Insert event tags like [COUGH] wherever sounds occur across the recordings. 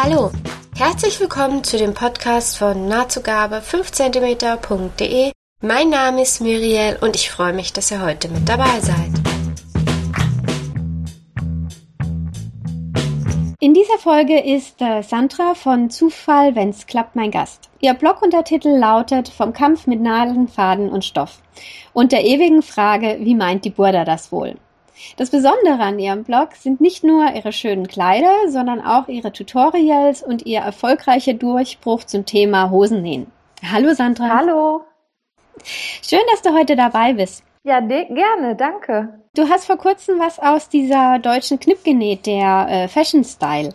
Hallo, herzlich willkommen zu dem Podcast von nahtzugabe 5cm.de. Mein Name ist Muriel und ich freue mich, dass ihr heute mit dabei seid. In dieser Folge ist äh, Sandra von Zufall, wenn's klappt, mein Gast. Ihr Bloguntertitel lautet Vom Kampf mit Nadeln, Faden und Stoff und der ewigen Frage, wie meint die Burda das wohl? Das Besondere an ihrem Blog sind nicht nur ihre schönen Kleider, sondern auch ihre Tutorials und ihr erfolgreicher Durchbruch zum Thema Hosennähen. Hallo Sandra. Hallo. Schön, dass du heute dabei bist. Ja, gerne, danke. Du hast vor kurzem was aus dieser deutschen Knipp genäht, der äh, Fashion Style.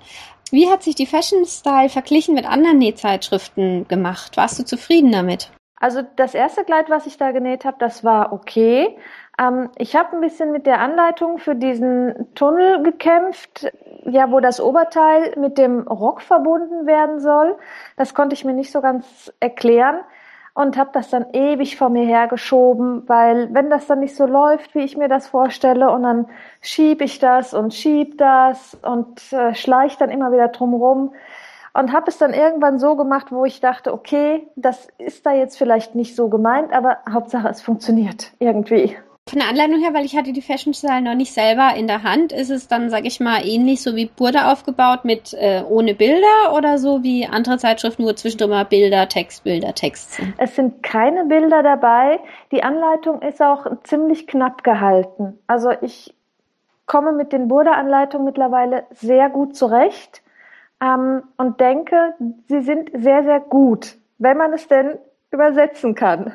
Wie hat sich die Fashion Style verglichen mit anderen Nähzeitschriften gemacht? Warst du zufrieden damit? Also das erste Kleid, was ich da genäht habe, das war okay. Ähm, ich habe ein bisschen mit der Anleitung für diesen Tunnel gekämpft, ja, wo das Oberteil mit dem Rock verbunden werden soll. Das konnte ich mir nicht so ganz erklären und habe das dann ewig vor mir hergeschoben, weil wenn das dann nicht so läuft, wie ich mir das vorstelle, und dann schieb ich das und schieb das und äh, schleich dann immer wieder drumrum und habe es dann irgendwann so gemacht, wo ich dachte, okay, das ist da jetzt vielleicht nicht so gemeint, aber Hauptsache es funktioniert irgendwie. Von der Anleitung her, weil ich hatte die Fashion Style noch nicht selber in der Hand, ist es dann, sag ich mal, ähnlich so wie Burda aufgebaut mit äh, ohne Bilder oder so wie andere Zeitschriften, nur zwischendurch mal Bilder, Text, Bilder, Text sind? Es sind keine Bilder dabei. Die Anleitung ist auch ziemlich knapp gehalten. Also ich komme mit den Burda-Anleitungen mittlerweile sehr gut zurecht ähm, und denke, sie sind sehr, sehr gut, wenn man es denn übersetzen kann.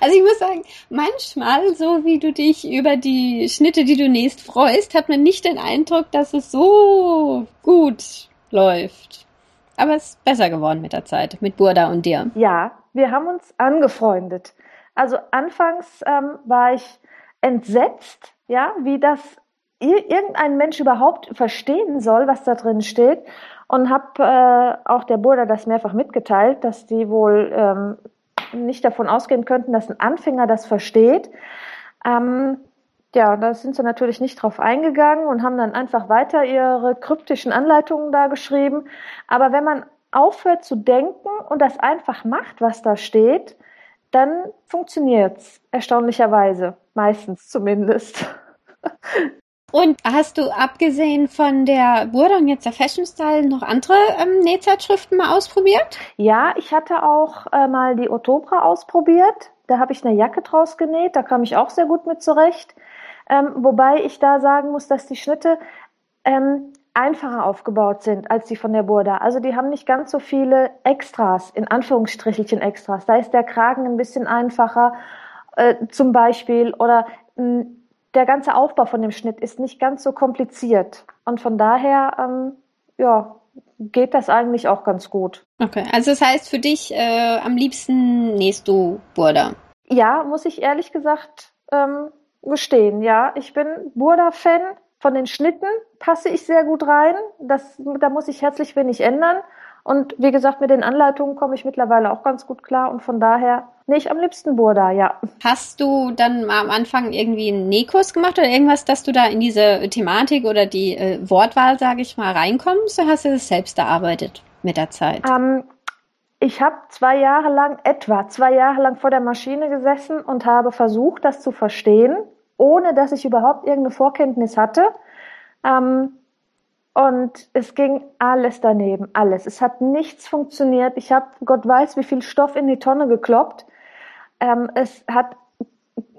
Also ich muss sagen, manchmal, so wie du dich über die Schnitte, die du nähst, freust, hat man nicht den Eindruck, dass es so gut läuft. Aber es ist besser geworden mit der Zeit, mit Burda und dir. Ja, wir haben uns angefreundet. Also anfangs ähm, war ich entsetzt, ja, wie das irgendein Mensch überhaupt verstehen soll, was da drin steht. Und habe äh, auch der Burda das mehrfach mitgeteilt, dass die wohl ähm, nicht davon ausgehen könnten, dass ein Anfänger das versteht. Ähm, ja, da sind sie natürlich nicht drauf eingegangen und haben dann einfach weiter ihre kryptischen Anleitungen da geschrieben. Aber wenn man aufhört zu denken und das einfach macht, was da steht, dann funktioniert's erstaunlicherweise, meistens zumindest. [LAUGHS] Und hast du abgesehen von der Burda und jetzt der Fashion Style noch andere ähm, Nähzeitschriften mal ausprobiert? Ja, ich hatte auch äh, mal die Otobra ausprobiert. Da habe ich eine Jacke draus genäht. Da kam ich auch sehr gut mit zurecht. Ähm, wobei ich da sagen muss, dass die Schnitte ähm, einfacher aufgebaut sind als die von der Burda. Also die haben nicht ganz so viele Extras, in Anführungsstrichelchen Extras. Da ist der Kragen ein bisschen einfacher äh, zum Beispiel oder mh, der ganze Aufbau von dem Schnitt ist nicht ganz so kompliziert. Und von daher, ähm, ja, geht das eigentlich auch ganz gut. Okay, also das heißt für dich äh, am liebsten nähst du Burda? Ja, muss ich ehrlich gesagt ähm, gestehen. Ja, ich bin Burda-Fan. Von den Schnitten passe ich sehr gut rein. Das, da muss ich herzlich wenig ändern. Und wie gesagt, mit den Anleitungen komme ich mittlerweile auch ganz gut klar und von daher nicht am liebsten Burda, ja. Hast du dann am Anfang irgendwie einen Nähkurs gemacht oder irgendwas, dass du da in diese Thematik oder die äh, Wortwahl, sage ich mal, reinkommst oder hast du das selbst erarbeitet mit der Zeit? Ähm, ich habe zwei Jahre lang, etwa zwei Jahre lang vor der Maschine gesessen und habe versucht, das zu verstehen, ohne dass ich überhaupt irgendeine Vorkenntnis hatte. Ähm, und es ging alles daneben, alles. Es hat nichts funktioniert. Ich habe, Gott weiß, wie viel Stoff in die Tonne gekloppt. Ähm, es hat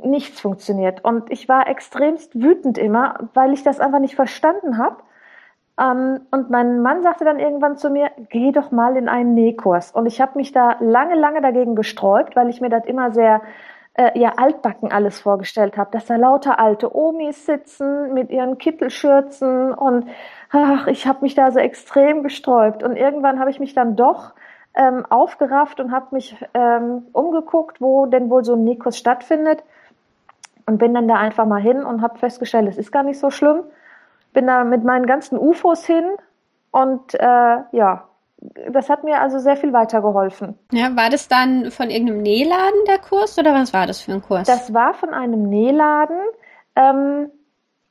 nichts funktioniert. Und ich war extremst wütend immer, weil ich das einfach nicht verstanden habe. Ähm, und mein Mann sagte dann irgendwann zu mir, geh doch mal in einen Nähkurs. Und ich habe mich da lange, lange dagegen gesträubt, weil ich mir das immer sehr äh, ja altbacken alles vorgestellt habe, dass da lauter alte Omis sitzen mit ihren Kittelschürzen und ach, ich habe mich da so extrem gesträubt und irgendwann habe ich mich dann doch ähm, aufgerafft und habe mich ähm, umgeguckt, wo denn wohl so ein Nikos stattfindet und bin dann da einfach mal hin und habe festgestellt, es ist gar nicht so schlimm. Bin da mit meinen ganzen UFOs hin und äh, ja, das hat mir also sehr viel weitergeholfen. Ja, war das dann von irgendeinem Nähladen der Kurs oder was war das für ein Kurs? Das war von einem Nähladen. Ähm,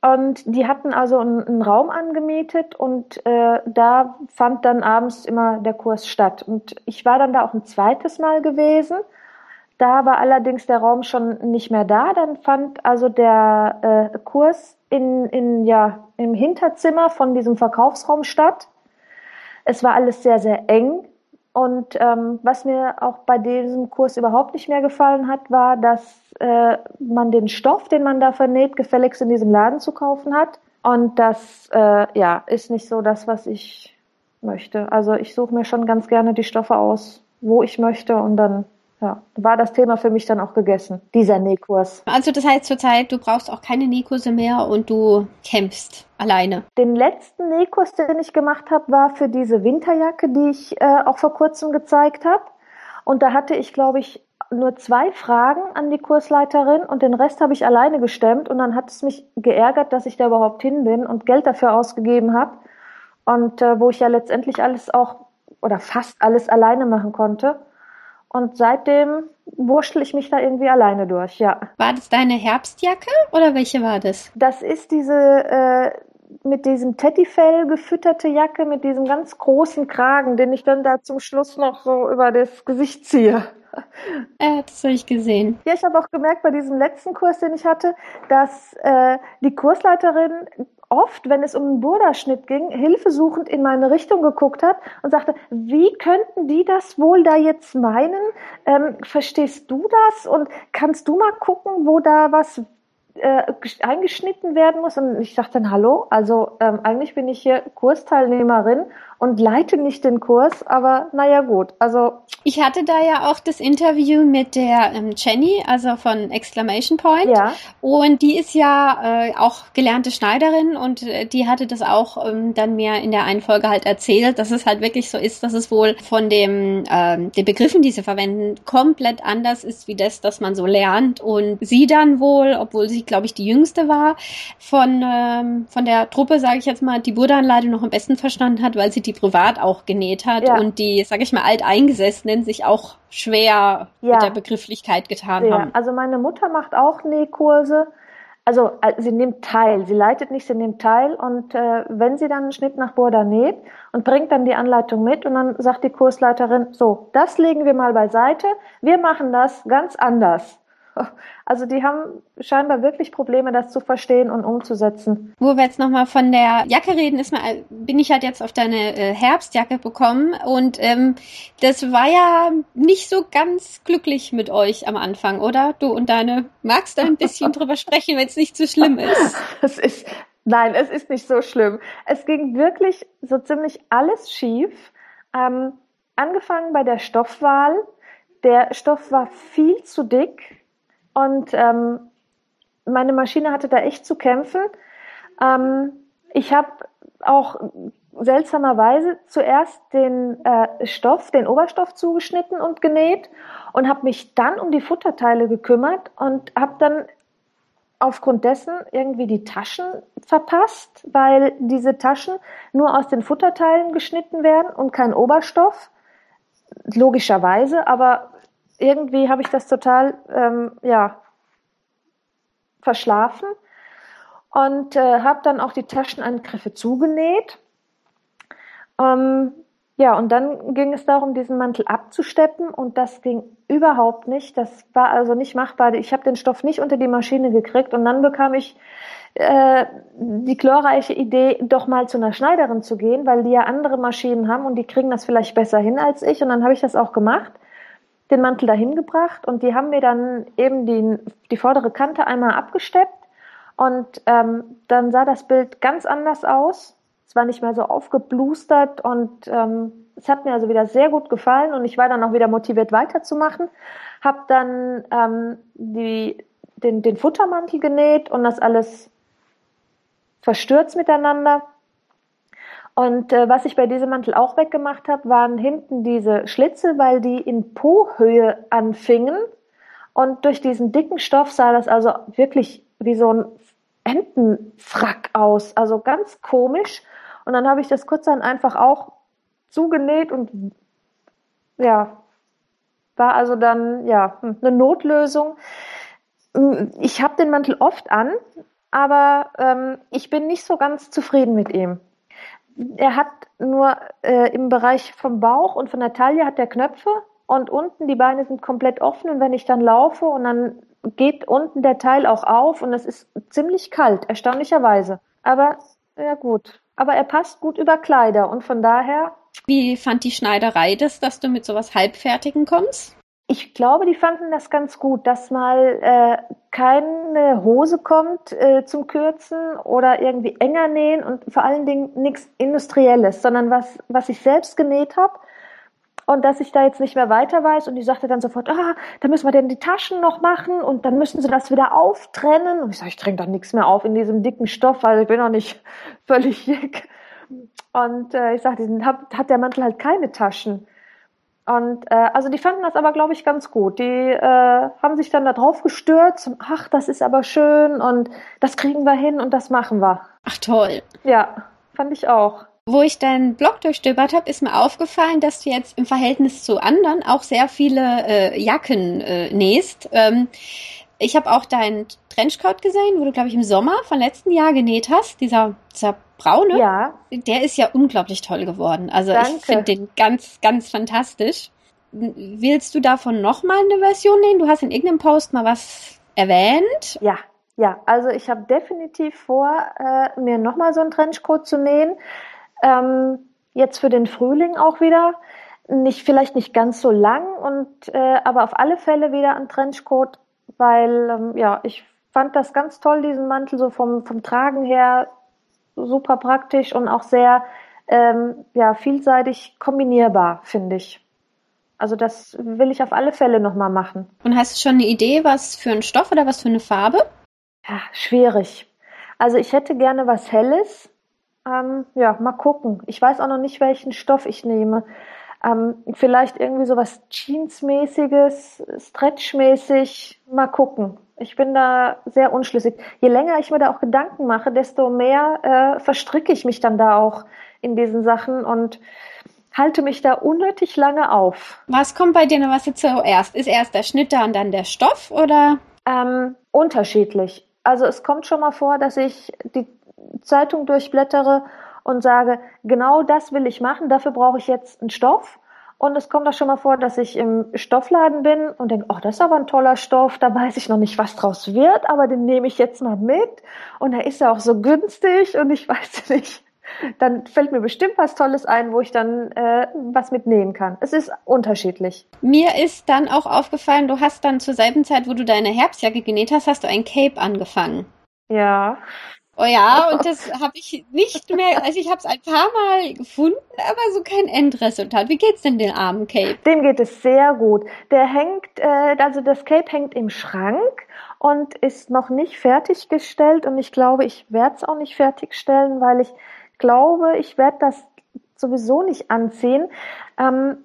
Und die hatten also einen, Raum angemietet und äh, da fand dann abends immer der Kurs statt. Und ich war dann da auch ein zweites Mal gewesen. Da war allerdings der Raum schon nicht mehr da. Dann fand also der äh, Kurs in, in, ja, im Hinterzimmer von diesem Verkaufsraum statt. Es war alles sehr, sehr eng. Und ähm, was mir auch bei diesem Kurs überhaupt nicht mehr gefallen hat, war, dass äh, man den Stoff, den man da vernäht, gefälligst in diesem Laden zu kaufen hat. Und das äh, ja, ist nicht so das, was ich möchte. Also ich suche mir schon ganz gerne die Stoffe aus, wo ich möchte und dann ja, war das Thema für mich dann auch gegessen, dieser Nähkurs. Also das heißt zurzeit, du brauchst auch keine Nähkurse mehr und du kämpfst alleine. Den letzten Nähkurs, den ich gemacht habe, war für diese Winterjacke, die ich äh, auch vor kurzem gezeigt habe. Und da hatte ich, glaube ich, nur zwei Fragen an die Kursleiterin und den Rest habe ich alleine gestemmt und dann hat es mich geärgert, dass ich da überhaupt hin bin und Geld dafür ausgegeben habe und äh, wo ich ja letztendlich alles auch oder fast alles alleine machen konnte. Und seitdem wurschtel ich mich da irgendwie alleine durch, ja. War das deine Herbstjacke oder welche war das? Das ist diese äh, mit diesem Teddyfell gefütterte Jacke mit diesem ganz großen Kragen, den ich dann da zum Schluss noch so über das Gesicht ziehe. Äh, das habe ich gesehen. Ja, ich habe auch gemerkt bei diesem letzten Kurs, den ich hatte, dass äh, die Kursleiterin oft, wenn es um einen Burda-Schnitt ging, hilfesuchend in meine Richtung geguckt hat und sagte, wie könnten die das wohl da jetzt meinen? Ähm, verstehst du das? Und kannst du mal gucken, wo da was äh, eingeschnitten werden muss. Und ich dachte dann, hallo, also ähm, eigentlich bin ich hier Kursteilnehmerin und leite nicht den Kurs, aber naja gut, also. Ich hatte da ja auch das Interview mit der ähm, Jenny, also von Exclamation Point. Ja. Und die ist ja äh, auch gelernte Schneiderin und äh, die hatte das auch ähm, dann mir in der einen Folge halt erzählt, dass es halt wirklich so ist, dass es wohl von dem, ähm, den Begriffen, die sie verwenden, komplett anders ist wie das, das man so lernt. Und sie dann wohl, obwohl sie, glaube ich, die jüngste war, von, ähm, von der Truppe, sage ich jetzt mal, die Burdanleitung noch am besten verstanden hat, weil sie die privat auch genäht hat ja. und die, sag ich mal, Alteingesessenen sich auch schwer ja. mit der Begrifflichkeit getan ja. haben. Also meine Mutter macht auch Nähkurse. Also äh, sie nimmt teil, sie leitet nicht, sie nimmt teil und äh, wenn sie dann einen Schnitt nach Burda näht und bringt dann die Anleitung mit und dann sagt die Kursleiterin, so, das legen wir mal beiseite, wir machen das ganz anders. Also die haben scheinbar wirklich Probleme, das zu verstehen und umzusetzen. Wo wir jetzt nochmal von der Jacke reden, ist mal, bin ich halt jetzt auf deine äh, Herbstjacke bekommen und ähm, das war ja nicht so ganz glücklich mit euch am Anfang, oder? Du und deine, magst du ein bisschen [LAUGHS] drüber sprechen, wenn es nicht zu so schlimm ist? [LAUGHS] Es ist, nein, es ist nicht so schlimm. Es ging wirklich so ziemlich alles schief. Ähm, angefangen bei der Stoffwahl. Der Stoff war viel zu dick und ähm, meine Maschine hatte da echt zu kämpfen. Ähm, ich habe auch seltsamerweise zuerst den äh, Stoff, den Oberstoff zugeschnitten und genäht und habe mich dann um die Futterteile gekümmert und habe dann aufgrund dessen irgendwie die Taschen verpasst, weil diese Taschen nur aus den Futterteilen geschnitten werden und kein Oberstoff. Logischerweise, aber irgendwie habe ich das total, ähm, ja, verschlafen und äh, habe dann auch die Taschenangriffe zugenäht. Ähm, ja, und dann ging es darum, diesen Mantel abzusteppen und das ging überhaupt nicht. Das war also nicht machbar. Ich habe den Stoff nicht unter die Maschine gekriegt und dann bekam ich äh, die glorreiche Idee, doch mal zu einer Schneiderin zu gehen, weil die ja andere Maschinen haben und die kriegen das vielleicht besser hin als ich. Und dann habe ich das auch gemacht den Mantel dahin gebracht und die haben mir dann eben die, die vordere Kante einmal abgesteppt und ähm, dann sah das Bild ganz anders aus. Es war nicht mehr so aufgeblustert und ähm, es hat mir also wieder sehr gut gefallen und ich war dann auch wieder motiviert weiterzumachen. Hab dann ähm, die, den, den Futtermantel genäht und das alles verstürzt miteinander. Und äh, was ich bei diesem Mantel auch weggemacht habe, waren hinten diese Schlitze, weil die in Po-Höhe anfingen. Und durch diesen dicken Stoff sah das also wirklich wie so ein Entenfrack aus. Also ganz komisch. Und dann habe ich das kurz dann einfach auch zugenäht und ja, war also dann ja eine Notlösung. Ich habe den Mantel oft an, aber ähm, ich bin nicht so ganz zufrieden mit ihm. Er hat nur äh, im Bereich vom Bauch und von der Taille hat er Knöpfe und unten die Beine sind komplett offen und wenn ich dann laufe und dann geht unten der Teil auch auf und es ist ziemlich kalt, erstaunlicherweise. Aber ja gut, aber er passt gut über Kleider und von daher. Wie fand die Schneiderei das, dass du mit sowas Halbfertigen kommst? Ich glaube, die fanden das ganz gut, dass mal äh, keine Hose kommt äh, zum Kürzen oder irgendwie enger nähen und vor allen Dingen nichts Industrielles, sondern was, was ich selbst genäht habe und dass ich da jetzt nicht mehr weiter weiß. Und die sagte dann sofort, ah, da müssen wir denn die Taschen noch machen und dann müssen sie das wieder auftrennen. Und ich sage, ich trenne doch nichts mehr auf in diesem dicken Stoff, weil ich bin noch nicht [LAUGHS] völlig jick. Und äh, ich sagte, hat, hat der Mantel halt keine Taschen. Und äh, also die fanden das aber, glaube ich, ganz gut. Die äh, haben sich dann da drauf gestürzt. Ach, das ist aber schön und das kriegen wir hin und das machen wir. Ach toll. Ja, fand ich auch. Wo ich deinen Blog durchstöbert habe, ist mir aufgefallen, dass du jetzt im Verhältnis zu anderen auch sehr viele äh, Jacken äh, nähst. Ähm, ich habe auch deinen Trenchcoat gesehen, wo du, glaube ich, im Sommer von letzten Jahr genäht hast. Dieser, dieser braune. Ja. Der ist ja unglaublich toll geworden. Also Danke. ich finde den ganz, ganz fantastisch. Willst du davon nochmal eine Version nähen? Du hast in irgendeinem Post mal was erwähnt. Ja, ja. Also ich habe definitiv vor, äh, mir nochmal so einen Trenchcoat zu nähen. Ähm, jetzt für den Frühling auch wieder. Nicht, vielleicht nicht ganz so lang und äh, aber auf alle Fälle wieder ein Trenchcoat, weil ähm, ja, ich fand das ganz toll, diesen Mantel, so vom, vom Tragen her super praktisch und auch sehr ähm, ja, vielseitig kombinierbar, finde ich. Also das will ich auf alle Fälle nochmal machen. Und hast du schon eine Idee, was für ein Stoff oder was für eine Farbe? Ja, schwierig. Also ich hätte gerne was Helles, ähm, ja, mal gucken. Ich weiß auch noch nicht, welchen Stoff ich nehme. Ähm, vielleicht irgendwie so was Jeansmäßiges, Stretchmäßig. Mal gucken. Ich bin da sehr unschlüssig. Je länger ich mir da auch Gedanken mache, desto mehr äh, verstricke ich mich dann da auch in diesen Sachen und halte mich da unnötig lange auf. Was kommt bei dir noch was jetzt zuerst? Ist erst der Schnitt da und dann der Stoff oder? Ähm, unterschiedlich. Also es kommt schon mal vor, dass ich die Zeitung durchblättere und sage, genau das will ich machen, dafür brauche ich jetzt einen Stoff. Und es kommt auch schon mal vor, dass ich im Stoffladen bin und denke, oh, das ist aber ein toller Stoff, da weiß ich noch nicht, was draus wird, aber den nehme ich jetzt mal mit. Und er ist ja auch so günstig und ich [LAUGHS] weiß nicht. Dann fällt mir bestimmt was Tolles ein, wo ich dann äh, was mitnehmen kann. Es ist unterschiedlich. Mir ist dann auch aufgefallen, du hast dann zur selben Zeit, wo du deine Herbstjacke genäht hast, hast du ein Cape angefangen. Ja. Oh ja, und das habe ich nicht mehr, also ich habe es ein paar Mal gefunden, aber so kein Endresultat. Wie geht's denn dem armen Cape? Dem geht es sehr gut. Der hängt, äh, also das Cape hängt im Schrank und ist noch nicht fertiggestellt und ich glaube, ich werde es auch nicht fertigstellen, weil ich glaube, ich werde das sowieso nicht anziehen. Ähm,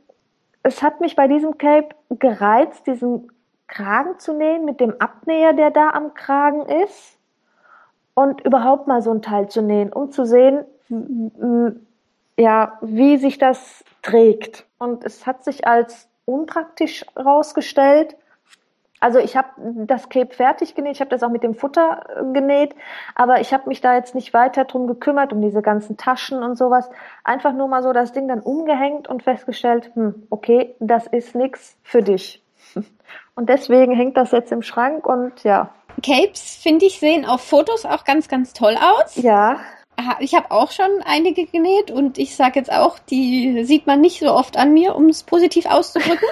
es hat mich bei diesem Cape gereizt, diesen Kragen zu nähen mit dem Abnäher, der da am Kragen ist und überhaupt mal so ein Teil zu nähen, um zu sehen, ja, wie sich das trägt. Und es hat sich als unpraktisch rausgestellt. Also ich habe das Cape fertig genäht, ich habe das auch mit dem Futter äh, genäht, aber ich habe mich da jetzt nicht weiter drum gekümmert, um diese ganzen Taschen und sowas. Einfach nur mal so das Ding dann umgehängt und festgestellt, hm, okay, das ist nix für dich. Und deswegen hängt das jetzt im Schrank und ja, Capes, finde ich, sehen auf Fotos auch ganz, ganz toll aus. Ja. Ich habe auch schon einige genäht und ich sage jetzt auch, die sieht man nicht so oft an mir, um es positiv auszudrücken.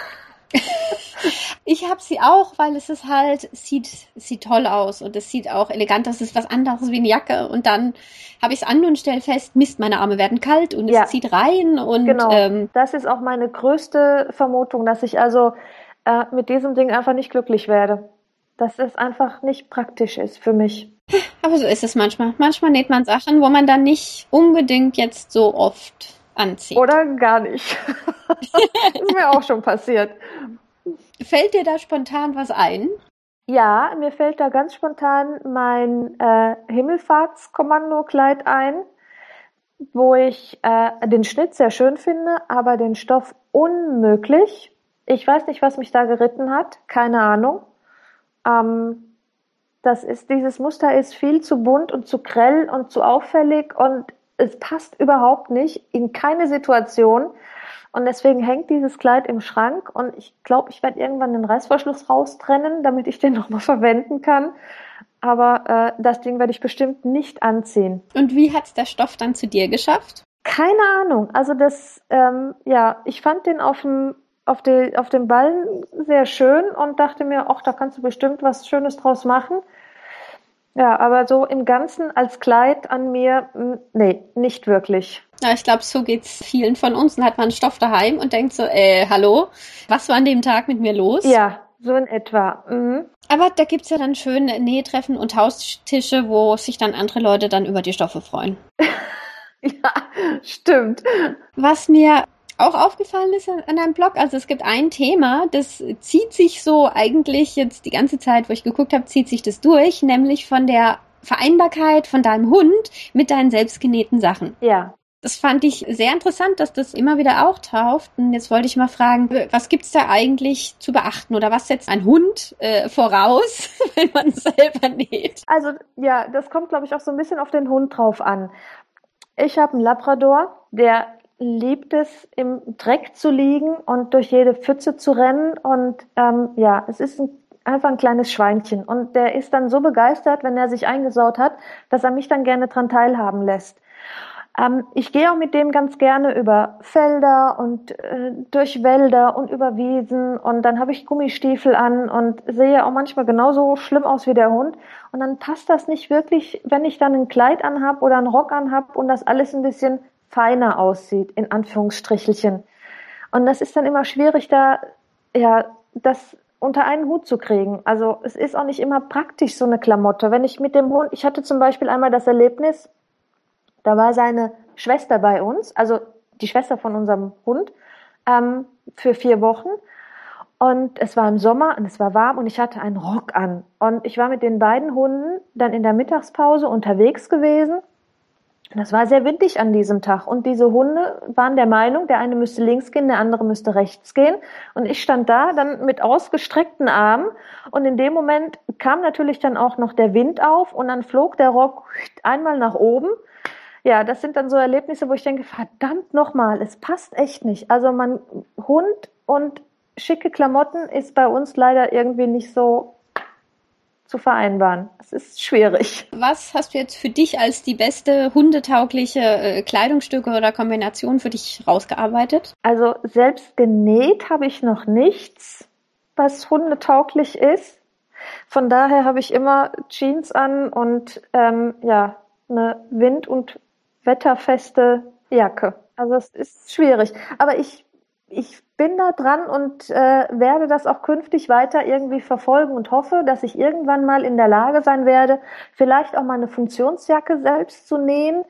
[LAUGHS] ich habe sie auch, weil es ist halt, sieht, sieht toll aus und es sieht auch elegant aus. Es ist was anderes wie eine Jacke. Und dann habe ich es an und stelle fest, Mist, meine Arme werden kalt und ja. es zieht rein. Und, genau. Ähm, das ist auch meine größte Vermutung, dass ich also äh, mit diesem Ding einfach nicht glücklich werde dass es einfach nicht praktisch ist für mich. Aber so ist es manchmal. Manchmal näht man Sachen, wo man dann nicht unbedingt jetzt so oft anzieht. Oder gar nicht. das [LAUGHS] ist mir auch schon passiert. Fällt dir da spontan was ein? Ja, mir fällt da ganz spontan mein äh, Himmelfahrtskommando-Kleid ein, wo ich äh, den Schnitt sehr schön finde, aber den Stoff unmöglich. Ich weiß nicht, was mich da geritten hat, keine Ahnung. Ähm, Das ist, dieses Muster ist viel zu bunt und zu grell und zu auffällig und es passt überhaupt nicht in keine Situation. Und deswegen hängt dieses Kleid im Schrank und ich glaube, ich werde irgendwann den Reißverschluss raustrennen, damit ich den [LAUGHS] nochmal verwenden kann. Aber äh, das Ding werde ich bestimmt nicht anziehen. Und wie hat es der Stoff dann zu dir geschafft? Keine Ahnung. Also das, ähm, ja, ich fand den auf dem auf, die, auf dem Ballen sehr schön und dachte mir, ach, da kannst du bestimmt was Schönes draus machen. Ja, aber so im Ganzen als Kleid an mir, nee, nicht wirklich. Ja, ich glaube, so geht's vielen von uns. Dann hat man Stoff daheim und denkt so, äh, hallo, was war an dem Tag mit mir los? Ja, so in etwa. Mhm. Aber da gibt's ja dann schöne Nähtreffen und Haustische, wo sich dann andere Leute dann über die Stoffe freuen. [LAUGHS] ja, stimmt. Was mir auch aufgefallen ist an deinem Blog, also es gibt ein Thema, das zieht sich so eigentlich jetzt die ganze Zeit, wo ich geguckt habe, zieht sich das durch, nämlich von der Vereinbarkeit von deinem Hund mit deinen selbstgenähten Sachen. Ja. Das fand ich sehr interessant, dass das immer wieder auch taucht. Und jetzt wollte ich mal fragen, was gibt's da eigentlich zu beachten oder was setzt ein Hund äh, voraus, [LAUGHS] wenn man selber näht? Also ja, das kommt, glaube ich, auch so ein bisschen auf den Hund drauf an. Ich habe einen Labrador, der liebt es, im Dreck zu liegen und durch jede Pfütze zu rennen. Und ähm, ja, es ist ein, einfach ein kleines Schweinchen. Und der ist dann so begeistert, wenn er sich eingesaut hat, dass er mich dann gerne dran teilhaben lässt. Ähm, ich gehe auch mit dem ganz gerne über Felder und äh, durch Wälder und über Wiesen und dann habe ich Gummistiefel an und sehe auch manchmal genauso schlimm aus wie der Hund. Und dann passt das nicht wirklich, wenn ich dann ein Kleid anhab oder einen Rock anhab und das alles ein bisschen feiner aussieht, in Anführungsstrichelchen. Und das ist dann immer schwierig, da ja das unter einen Hut zu kriegen. Also es ist auch nicht immer praktisch, so eine Klamotte. Wenn ich mit dem Hund, ich hatte zum Beispiel einmal das Erlebnis, da war seine Schwester bei uns, also die Schwester von unserem Hund, ähm, für vier Wochen. Und es war im Sommer und es war warm und ich hatte einen Rock an. Und ich war mit den beiden Hunden dann in der Mittagspause unterwegs gewesen das war sehr windig an diesem Tag und diese Hunde waren der Meinung, der eine müsste links gehen, der andere müsste rechts gehen und ich stand da dann mit ausgestreckten Armen und in dem Moment kam natürlich dann auch noch der Wind auf und dann flog der Rock einmal nach oben. Ja, das sind dann so Erlebnisse, wo ich denke, verdammt nochmal, es passt echt nicht. Also man Hund und schicke Klamotten ist bei uns leider irgendwie nicht so zu vereinbaren. Es ist schwierig. Was hast du jetzt für dich als die beste hundetaugliche äh, Kleidungsstücke oder Kombination für dich rausgearbeitet? Also selbst genäht habe ich noch nichts, was hundetauglich ist. Von daher habe ich immer Jeans an und ähm, ja eine wind- und wetterfeste Jacke. Also es ist schwierig. Aber ich ich bin da dran und äh, werde das auch künftig weiter irgendwie verfolgen und hoffe, dass ich irgendwann mal in der Lage sein werde, vielleicht auch mal eine Funktionsjacke selbst zu nähen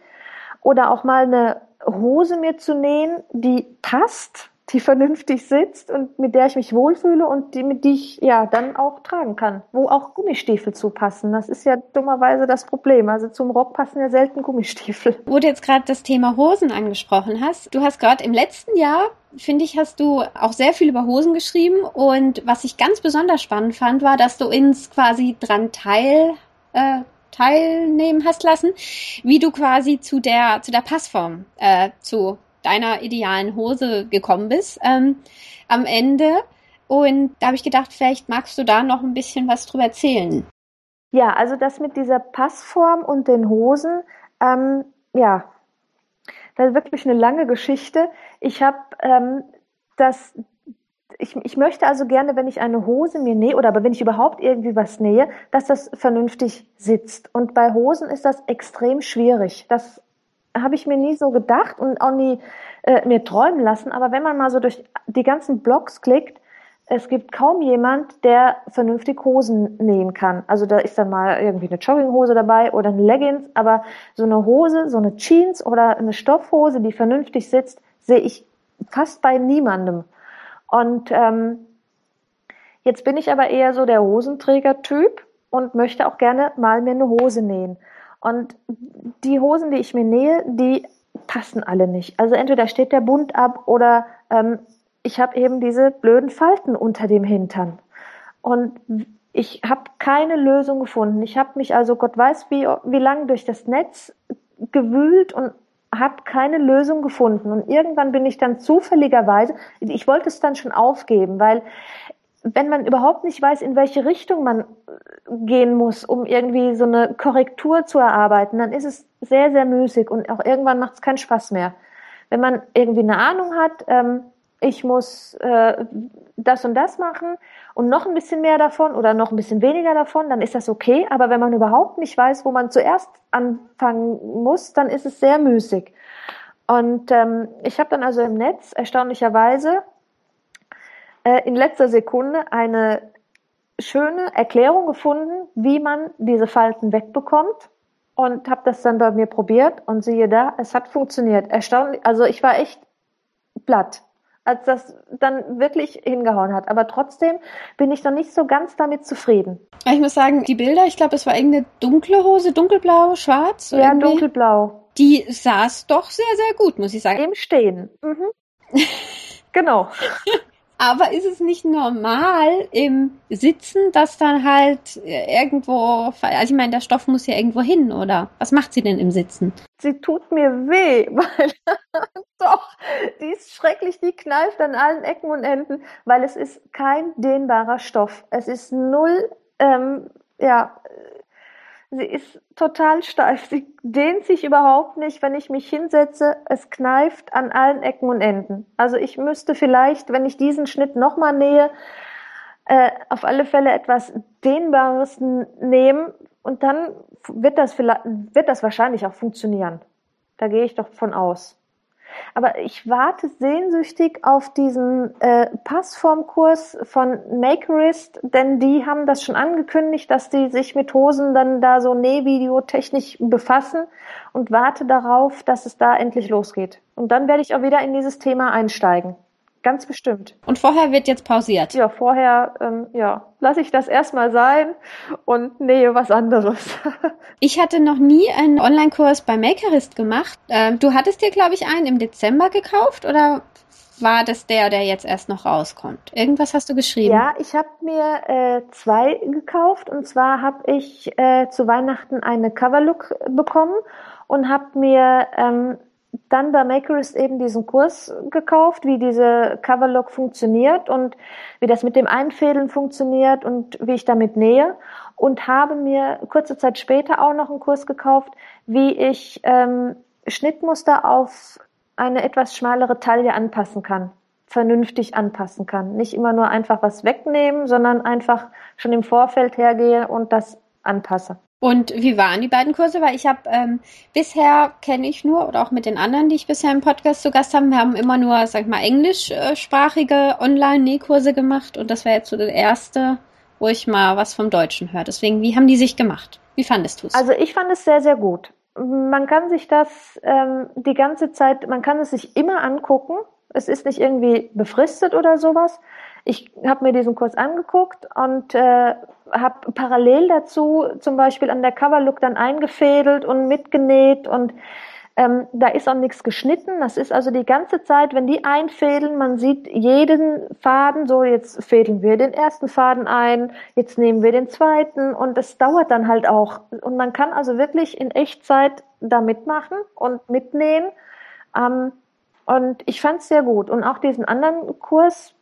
oder auch mal eine Hose mir zu nähen, die passt die [LAUGHS] vernünftig sitzt und mit der ich mich wohlfühle und die, mit die ich ja dann auch tragen kann, wo auch Gummistiefel zupassen. Das ist ja dummerweise das Problem. Also zum Rock passen ja selten Gummistiefel. Wo du jetzt gerade das Thema Hosen angesprochen hast, du hast gerade im letzten Jahr finde ich, hast du auch sehr viel über Hosen geschrieben. Und was ich ganz besonders spannend fand, war, dass du uns quasi dran teil, äh, teilnehmen hast lassen, wie du quasi zu der, zu der Passform, äh, zu deiner idealen Hose gekommen bist ähm, am Ende. Und da habe ich gedacht, vielleicht magst du da noch ein bisschen was drüber erzählen. Ja, also das mit dieser Passform und den Hosen, ähm, ja, das ist wirklich eine lange Geschichte. Ich habe ähm, das, ich, ich möchte also gerne, wenn ich eine Hose mir nähe oder aber wenn ich überhaupt irgendwie was nähe, dass das vernünftig sitzt. Und bei Hosen ist das extrem schwierig. Das habe ich mir nie so gedacht und auch nie äh, mir träumen lassen. Aber wenn man mal so durch die ganzen Blogs klickt, es gibt kaum jemand, der vernünftig Hosen nähen kann. Also da ist dann mal irgendwie eine Jogginghose dabei oder eine Leggings, aber so eine Hose, so eine Jeans oder eine Stoffhose, die vernünftig sitzt, sehe ich fast bei niemandem. Und ähm, jetzt bin ich aber eher so der Hosenträger-Typ und möchte auch gerne mal mir eine Hose nähen. Und die Hosen, die ich mir nähe, die passen alle nicht. Also entweder steht der Bund ab oder ähm, ich habe eben diese blöden Falten unter dem Hintern. Und ich habe keine Lösung gefunden. Ich habe mich also Gott weiß wie, wie lange durch das Netz gewühlt und habe keine Lösung gefunden. Und irgendwann bin ich dann zufälligerweise, ich wollte es dann schon aufgeben, weil wenn man überhaupt nicht weiß, in welche Richtung man gehen muss, um irgendwie so eine Korrektur zu erarbeiten, dann ist es sehr, sehr müßig und auch irgendwann macht es keinen Spaß mehr. Wenn man irgendwie eine Ahnung hat, ähm, ich muss äh, das und das machen und noch ein bisschen mehr davon oder noch ein bisschen weniger davon, dann ist das okay. Aber wenn man überhaupt nicht weiß, wo man zuerst anfangen muss, dann ist es sehr müßig. Und ähm, ich habe dann also im Netz erstaunlicherweise äh, in letzter Sekunde eine schöne Erklärung gefunden, wie man diese Falten wegbekommt und habe das dann bei mir probiert und siehe da, es hat funktioniert. Erstaunlich, also ich war echt platt als das dann wirklich hingehauen hat. Aber trotzdem bin ich noch nicht so ganz damit zufrieden. Ich muss sagen, die Bilder, ich glaube, es war irgendeine dunkle Hose, dunkelblau, schwarz. Ja, irgendwie. dunkelblau. Die saß doch sehr, sehr gut, muss ich sagen. Im Stehen. Mhm. [LAUGHS] genau. Aber ist es nicht normal im Sitzen, dass dann halt irgendwo, also ich meine, der Stoff muss ja irgendwo hin, oder? Was macht sie denn im Sitzen? Sie tut mir weh, [LAUGHS] weil doch, die ist schrecklich, die kneift an allen Ecken und Enden, weil es ist kein dehnbarer Stoff. Es ist null, ähm, ja, Sie ist total steif. Sie dehnt sich überhaupt nicht, wenn ich mich hinsetze. Es kneift an allen Ecken und Enden. Also ich müsste vielleicht, wenn ich diesen Schnitt nochmal nähe, äh, auf alle Fälle etwas Dehnbares nehmen und dann wird das, vielleicht, wird das wahrscheinlich auch funktionieren. Da gehe ich doch von aus. Aber ich warte sehnsüchtig auf diesen äh, Passformkurs von Makerist, denn die haben das schon angekündigt, dass die sich mit Hosen dann da so Nähvideotechnisch befassen und warte darauf, dass es da endlich losgeht. Und dann werde ich auch wieder in dieses Thema einsteigen. Ganz bestimmt. Und vorher wird jetzt pausiert. Ja, vorher, ähm, ja, lasse ich das erstmal sein und nähe was anderes. [LAUGHS] ich hatte noch nie einen Online-Kurs bei Makerist gemacht. Ähm, du hattest dir, glaube ich, einen im Dezember gekauft oder war das der, der jetzt erst noch rauskommt? Irgendwas hast du geschrieben? Ja, ich habe mir äh, zwei gekauft und zwar habe ich äh, zu Weihnachten eine Coverlook bekommen und habe mir ähm, dann bei Makerist eben diesen Kurs gekauft, wie diese Coverlock funktioniert und wie das mit dem Einfädeln funktioniert und wie ich damit nähe und habe mir kurze Zeit später auch noch einen Kurs gekauft, wie ich ähm, Schnittmuster auf eine etwas schmalere Taille anpassen kann, vernünftig anpassen kann. Nicht immer nur einfach was wegnehmen, sondern einfach schon im Vorfeld hergehe und das anpasse. Und wie waren die beiden Kurse? Weil ich habe ähm, bisher kenne ich nur oder auch mit den anderen, die ich bisher im Podcast zu Gast haben, wir haben immer nur, sag ich mal, englischsprachige Online-Nähkurse gemacht und das wäre jetzt so der erste, wo ich mal was vom Deutschen höre. Deswegen, wie haben die sich gemacht? Wie fandest du es? Also ich fand es sehr, sehr gut. Man kann sich das ähm, die ganze Zeit, man kann es sich immer angucken. Es ist nicht irgendwie befristet oder sowas. Ich habe mir diesen Kurs angeguckt und äh, habe parallel dazu zum Beispiel an der Coverlook dann eingefädelt und mitgenäht und ähm, da ist auch nichts geschnitten. Das ist also die ganze Zeit, wenn die einfädeln, man sieht jeden Faden, so jetzt fädeln wir den ersten Faden ein, jetzt nehmen wir den zweiten und das dauert dann halt auch. Und man kann also wirklich in Echtzeit da mitmachen und mitnähen. Ähm, und ich fand es sehr gut. Und auch diesen anderen Kurs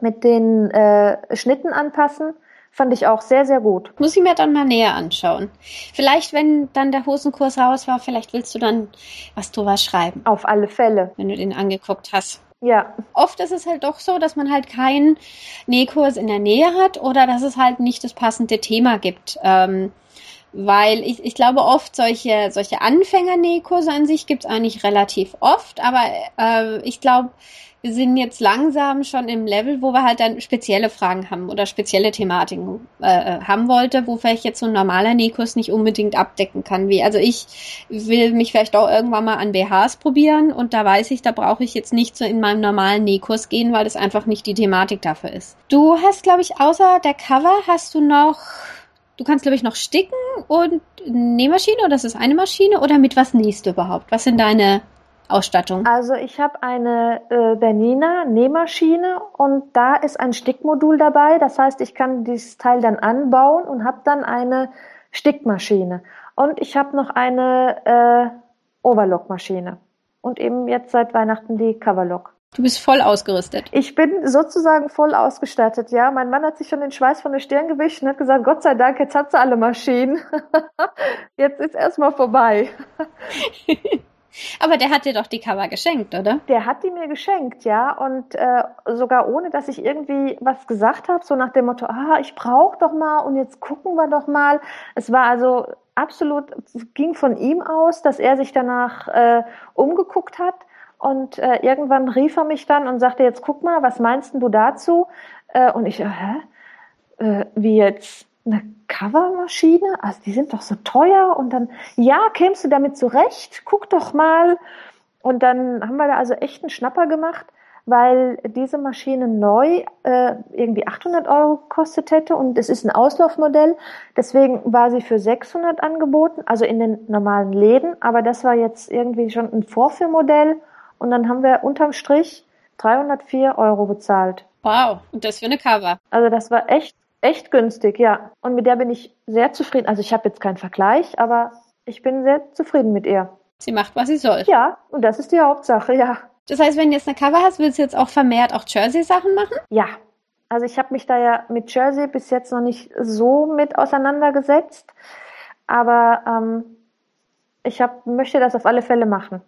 mit den äh, Schnitten anpassen, Fand ich auch sehr, sehr gut. Muss ich mir dann mal näher anschauen. Vielleicht, wenn dann der Hosenkurs raus war, vielleicht willst du dann was drüber schreiben. Auf alle Fälle. Wenn du den angeguckt hast. Ja. Oft ist es halt doch so, dass man halt keinen Nähkurs in der Nähe hat oder dass es halt nicht das passende Thema gibt. Ähm, weil ich, ich glaube oft solche solche Anfängernähkurse an sich gibt es eigentlich relativ oft, aber äh, ich glaube wir sind jetzt langsam schon im Level, wo wir halt dann spezielle Fragen haben oder spezielle Thematiken äh, äh, haben wollte, wo vielleicht jetzt so ein normaler Nähkurs nicht unbedingt abdecken kann. Wie, also ich will mich vielleicht auch irgendwann mal an BHs probieren und da weiß ich, da brauche ich jetzt nicht so in meinem normalen Nähkurs gehen, weil das einfach nicht die Thematik dafür ist. Du hast, glaube ich, außer der Cover hast du noch Du kannst, glaube ich, noch sticken und Nähmaschine oder ist das eine Maschine oder mit was nähst du überhaupt? Was sind deine Ausstattung? Also ich habe eine äh, Bernina Nähmaschine und da ist ein Stickmodul dabei. Das heißt, ich kann dieses Teil dann anbauen und habe dann eine Stickmaschine. Und ich habe noch eine äh, Overlockmaschine. Und eben jetzt seit Weihnachten die Coverlock. Du bist voll ausgerüstet. Ich bin sozusagen voll ausgestattet, ja. Mein Mann hat sich schon den Schweiß von der Stirn gewischt und hat gesagt, Gott sei Dank, jetzt hat sie alle Maschinen. [LAUGHS] jetzt ist erstmal vorbei. [LAUGHS] Aber der hat dir doch die Cover geschenkt, oder? Der hat die mir geschenkt, ja. Und äh, sogar ohne, dass ich irgendwie was gesagt habe, so nach dem Motto, ah, ich brauche doch mal und jetzt gucken wir doch mal. Es war also absolut, ging von ihm aus, dass er sich danach äh, umgeguckt hat. Und äh, irgendwann rief er mich dann und sagte, jetzt guck mal, was meinst du dazu? Äh, und ich, hä? Äh, wie jetzt? Eine Covermaschine? Also die sind doch so teuer und dann, ja, kämst du damit zurecht? Guck doch mal. Und dann haben wir da also echt einen Schnapper gemacht, weil diese Maschine neu äh, irgendwie 800 Euro gekostet hätte und es ist ein Auslaufmodell. Deswegen war sie für 600 angeboten, also in den normalen Läden. Aber das war jetzt irgendwie schon ein Vorführmodell und dann haben wir unterm Strich 304 Euro bezahlt. Wow, und das für eine Cover. Also das war echt Echt günstig, ja. Und mit der bin ich sehr zufrieden. Also ich habe jetzt keinen Vergleich, aber ich bin sehr zufrieden mit ihr. Sie macht, was sie soll. Ja, und das ist die Hauptsache, ja. Das heißt, wenn du jetzt eine Cover hast, willst du jetzt auch vermehrt auch Jersey-Sachen machen? Ja. Also ich habe mich da ja mit Jersey bis jetzt noch nicht so mit auseinandergesetzt. Aber ähm, ich hab, möchte das auf alle Fälle machen.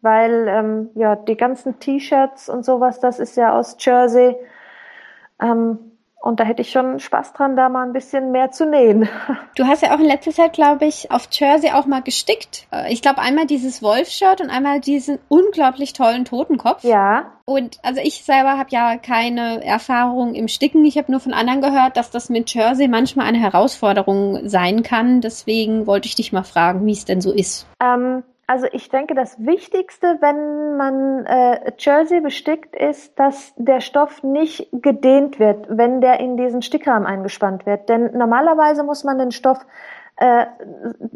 Weil ähm, ja, die ganzen T-Shirts und sowas, das ist ja aus Jersey. Ähm, und da hätte ich schon Spaß dran, da mal ein bisschen mehr zu nähen. [LAUGHS] Du hast ja auch in letzter Zeit, glaube ich, auf Jersey auch mal gestickt. Äh, ich glaube einmal dieses Wolf-Shirt und einmal diesen unglaublich tollen Totenkopf. Ja. Und also ich selber habe ja keine Erfahrung im Sticken. Ich habe nur von anderen gehört, dass das mit Jersey manchmal eine Herausforderung sein kann. Deswegen wollte ich dich mal fragen, wie es denn so ist. Ähm, also ich denke, das Wichtigste, wenn man äh, Jersey bestickt, ist, dass der Stoff nicht gedehnt wird, wenn der in diesen Stickrahmen eingespannt wird. Denn normalerweise muss man den Stoff, äh,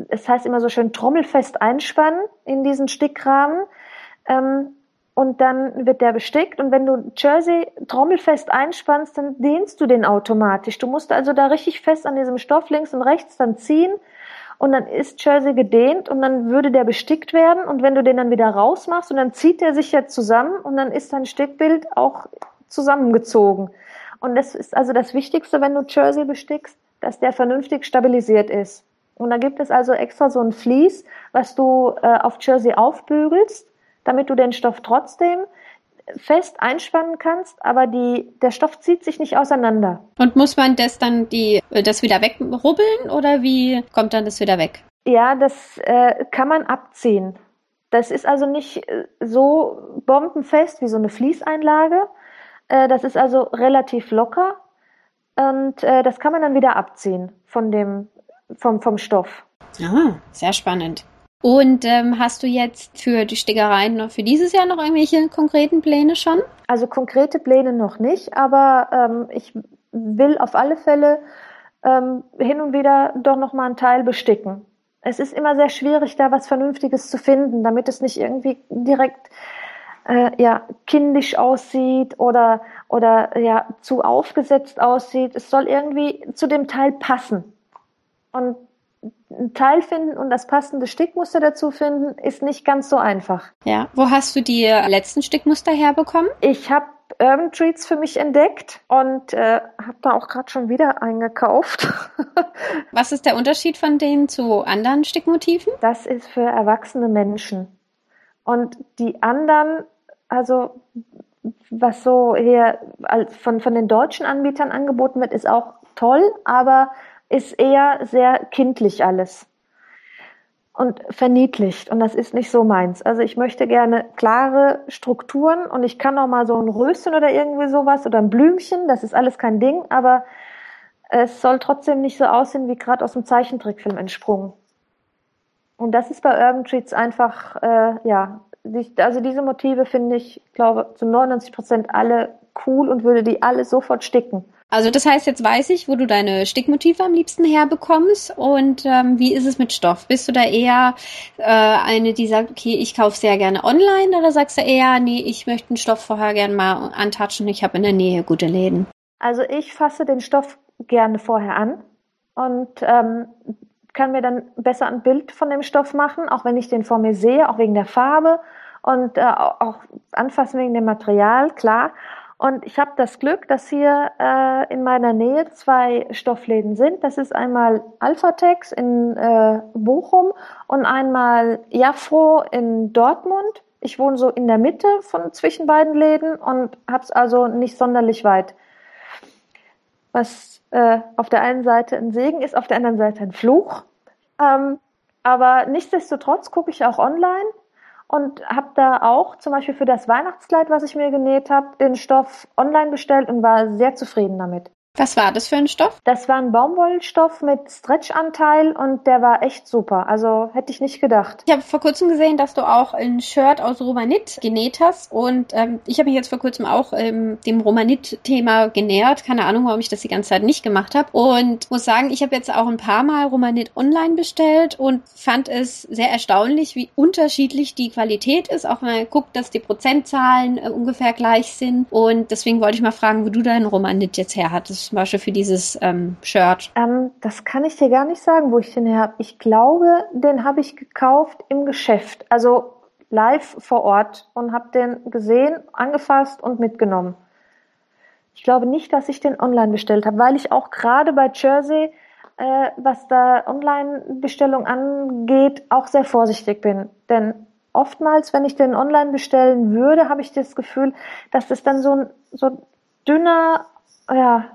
es heißt immer so schön, trommelfest einspannen in diesen Stickrahmen. Ähm, und dann wird der bestickt. Und wenn du Jersey trommelfest einspannst, dann dehnst du den automatisch. Du musst also da richtig fest an diesem Stoff links und rechts dann ziehen und dann ist Jersey gedehnt und dann würde der bestickt werden und wenn du den dann wieder rausmachst und dann zieht der sich ja zusammen und dann ist dein Stickbild auch zusammengezogen. Und das ist also das Wichtigste, wenn du Jersey bestickst, dass der vernünftig stabilisiert ist. Und da gibt es also extra so ein Vlies, was du äh, auf Jersey aufbügelst, damit du den Stoff trotzdem fest einspannen kannst, aber die, der Stoff zieht sich nicht auseinander. Und muss man das dann die, das wieder wegrubbeln oder wie kommt dann das wieder weg? Ja, das äh, kann man abziehen. Das ist also nicht äh, so bombenfest wie so eine Fließeinlage. Äh, das ist also relativ locker und äh, das kann man dann wieder abziehen von dem, vom, vom Stoff. Ah, sehr spannend. Und ähm, hast du jetzt für die Stickereien noch für dieses Jahr noch irgendwelche konkreten Pläne schon? Also konkrete Pläne noch nicht, aber ähm, ich will auf alle Fälle ähm, hin und wieder doch noch mal einen Teil besticken. Es ist immer sehr schwierig, da was Vernünftiges zu finden, damit es nicht irgendwie direkt äh, ja kindisch aussieht oder oder ja zu aufgesetzt aussieht. Es soll irgendwie zu dem Teil passen. Und ein Teil finden und das passende Stickmuster dazu finden, ist nicht ganz so einfach. Ja, wo hast du die letzten Stickmuster herbekommen? Ich habe Urban Treats für mich entdeckt und äh, habe da auch gerade schon wieder eingekauft. [LAUGHS] Was ist der Unterschied von denen zu anderen Stickmotiven? Das ist für erwachsene Menschen. Und die anderen, also was so hier von, von den deutschen Anbietern angeboten wird, ist auch toll, aber ist eher sehr kindlich alles und verniedlicht und das ist nicht so meins. Also ich möchte gerne klare Strukturen und ich kann auch mal so ein Röschen oder irgendwie sowas oder ein Blümchen, das ist alles kein Ding, aber es soll trotzdem nicht so aussehen wie gerade aus dem Zeichentrickfilm entsprungen. Und das ist bei Urban Treats einfach, äh, ja, also diese Motive finde ich, glaube zu 99 Prozent alle cool und würde die alle sofort sticken. Also das heißt, jetzt weiß ich, wo du deine Stickmotive am liebsten herbekommst und ähm, wie ist es mit Stoff? Bist du da eher äh, eine, die sagt, okay, ich kaufe sehr gerne online oder sagst du eher, nee, ich möchte den Stoff vorher gerne mal antatschen, ich habe in der Nähe gute Läden? Also ich fasse den Stoff gerne vorher an und ähm, kann mir dann besser ein Bild von dem Stoff machen, auch wenn ich den vor mir sehe, auch wegen der Farbe und äh, auch anfassen wegen dem Material, klar. Und ich habe das Glück, dass hier äh, in meiner Nähe zwei Stoffläden sind. Das ist einmal Alphatex in äh, Bochum und einmal Jafro in Dortmund. Ich wohne so in der Mitte von zwischen beiden Läden und habe es also nicht sonderlich weit. Was äh, auf der einen Seite ein Segen ist, auf der anderen Seite ein Fluch. Ähm, aber nichtsdestotrotz gucke ich auch online und habe da auch zum Beispiel für das Weihnachtskleid, was ich mir genäht habe, den Stoff online bestellt und war sehr zufrieden damit. Was war das für ein Stoff? Das war ein Baumwollstoff mit Stretchanteil und der war echt super. Also hätte ich nicht gedacht. Ich habe vor kurzem gesehen, dass du auch ein Shirt aus Romanit genäht hast und ähm, ich habe mich jetzt vor kurzem auch ähm, dem Romanit-Thema genähert. Keine Ahnung, warum ich das die ganze Zeit nicht gemacht habe. Und muss sagen, ich habe jetzt auch ein paar Mal Romanit online bestellt und fand es sehr erstaunlich, wie unterschiedlich die Qualität ist. Auch wenn man guckt, dass die Prozentzahlen äh, ungefähr gleich sind. Und deswegen wollte ich mal fragen, wo du deinen Romanit jetzt her hattest zum Beispiel für dieses ähm, Shirt? Ähm, das kann ich dir gar nicht sagen, wo ich den her habe. Ich glaube, den habe ich gekauft im Geschäft, also live vor Ort und habe den gesehen, angefasst und mitgenommen. Ich glaube nicht, dass ich den online bestellt habe, weil ich auch gerade bei Jersey, äh, was da Online-Bestellung angeht, auch sehr vorsichtig bin. Denn oftmals, wenn ich den online bestellen würde, habe ich das Gefühl, dass das dann so ein so dünner, ja,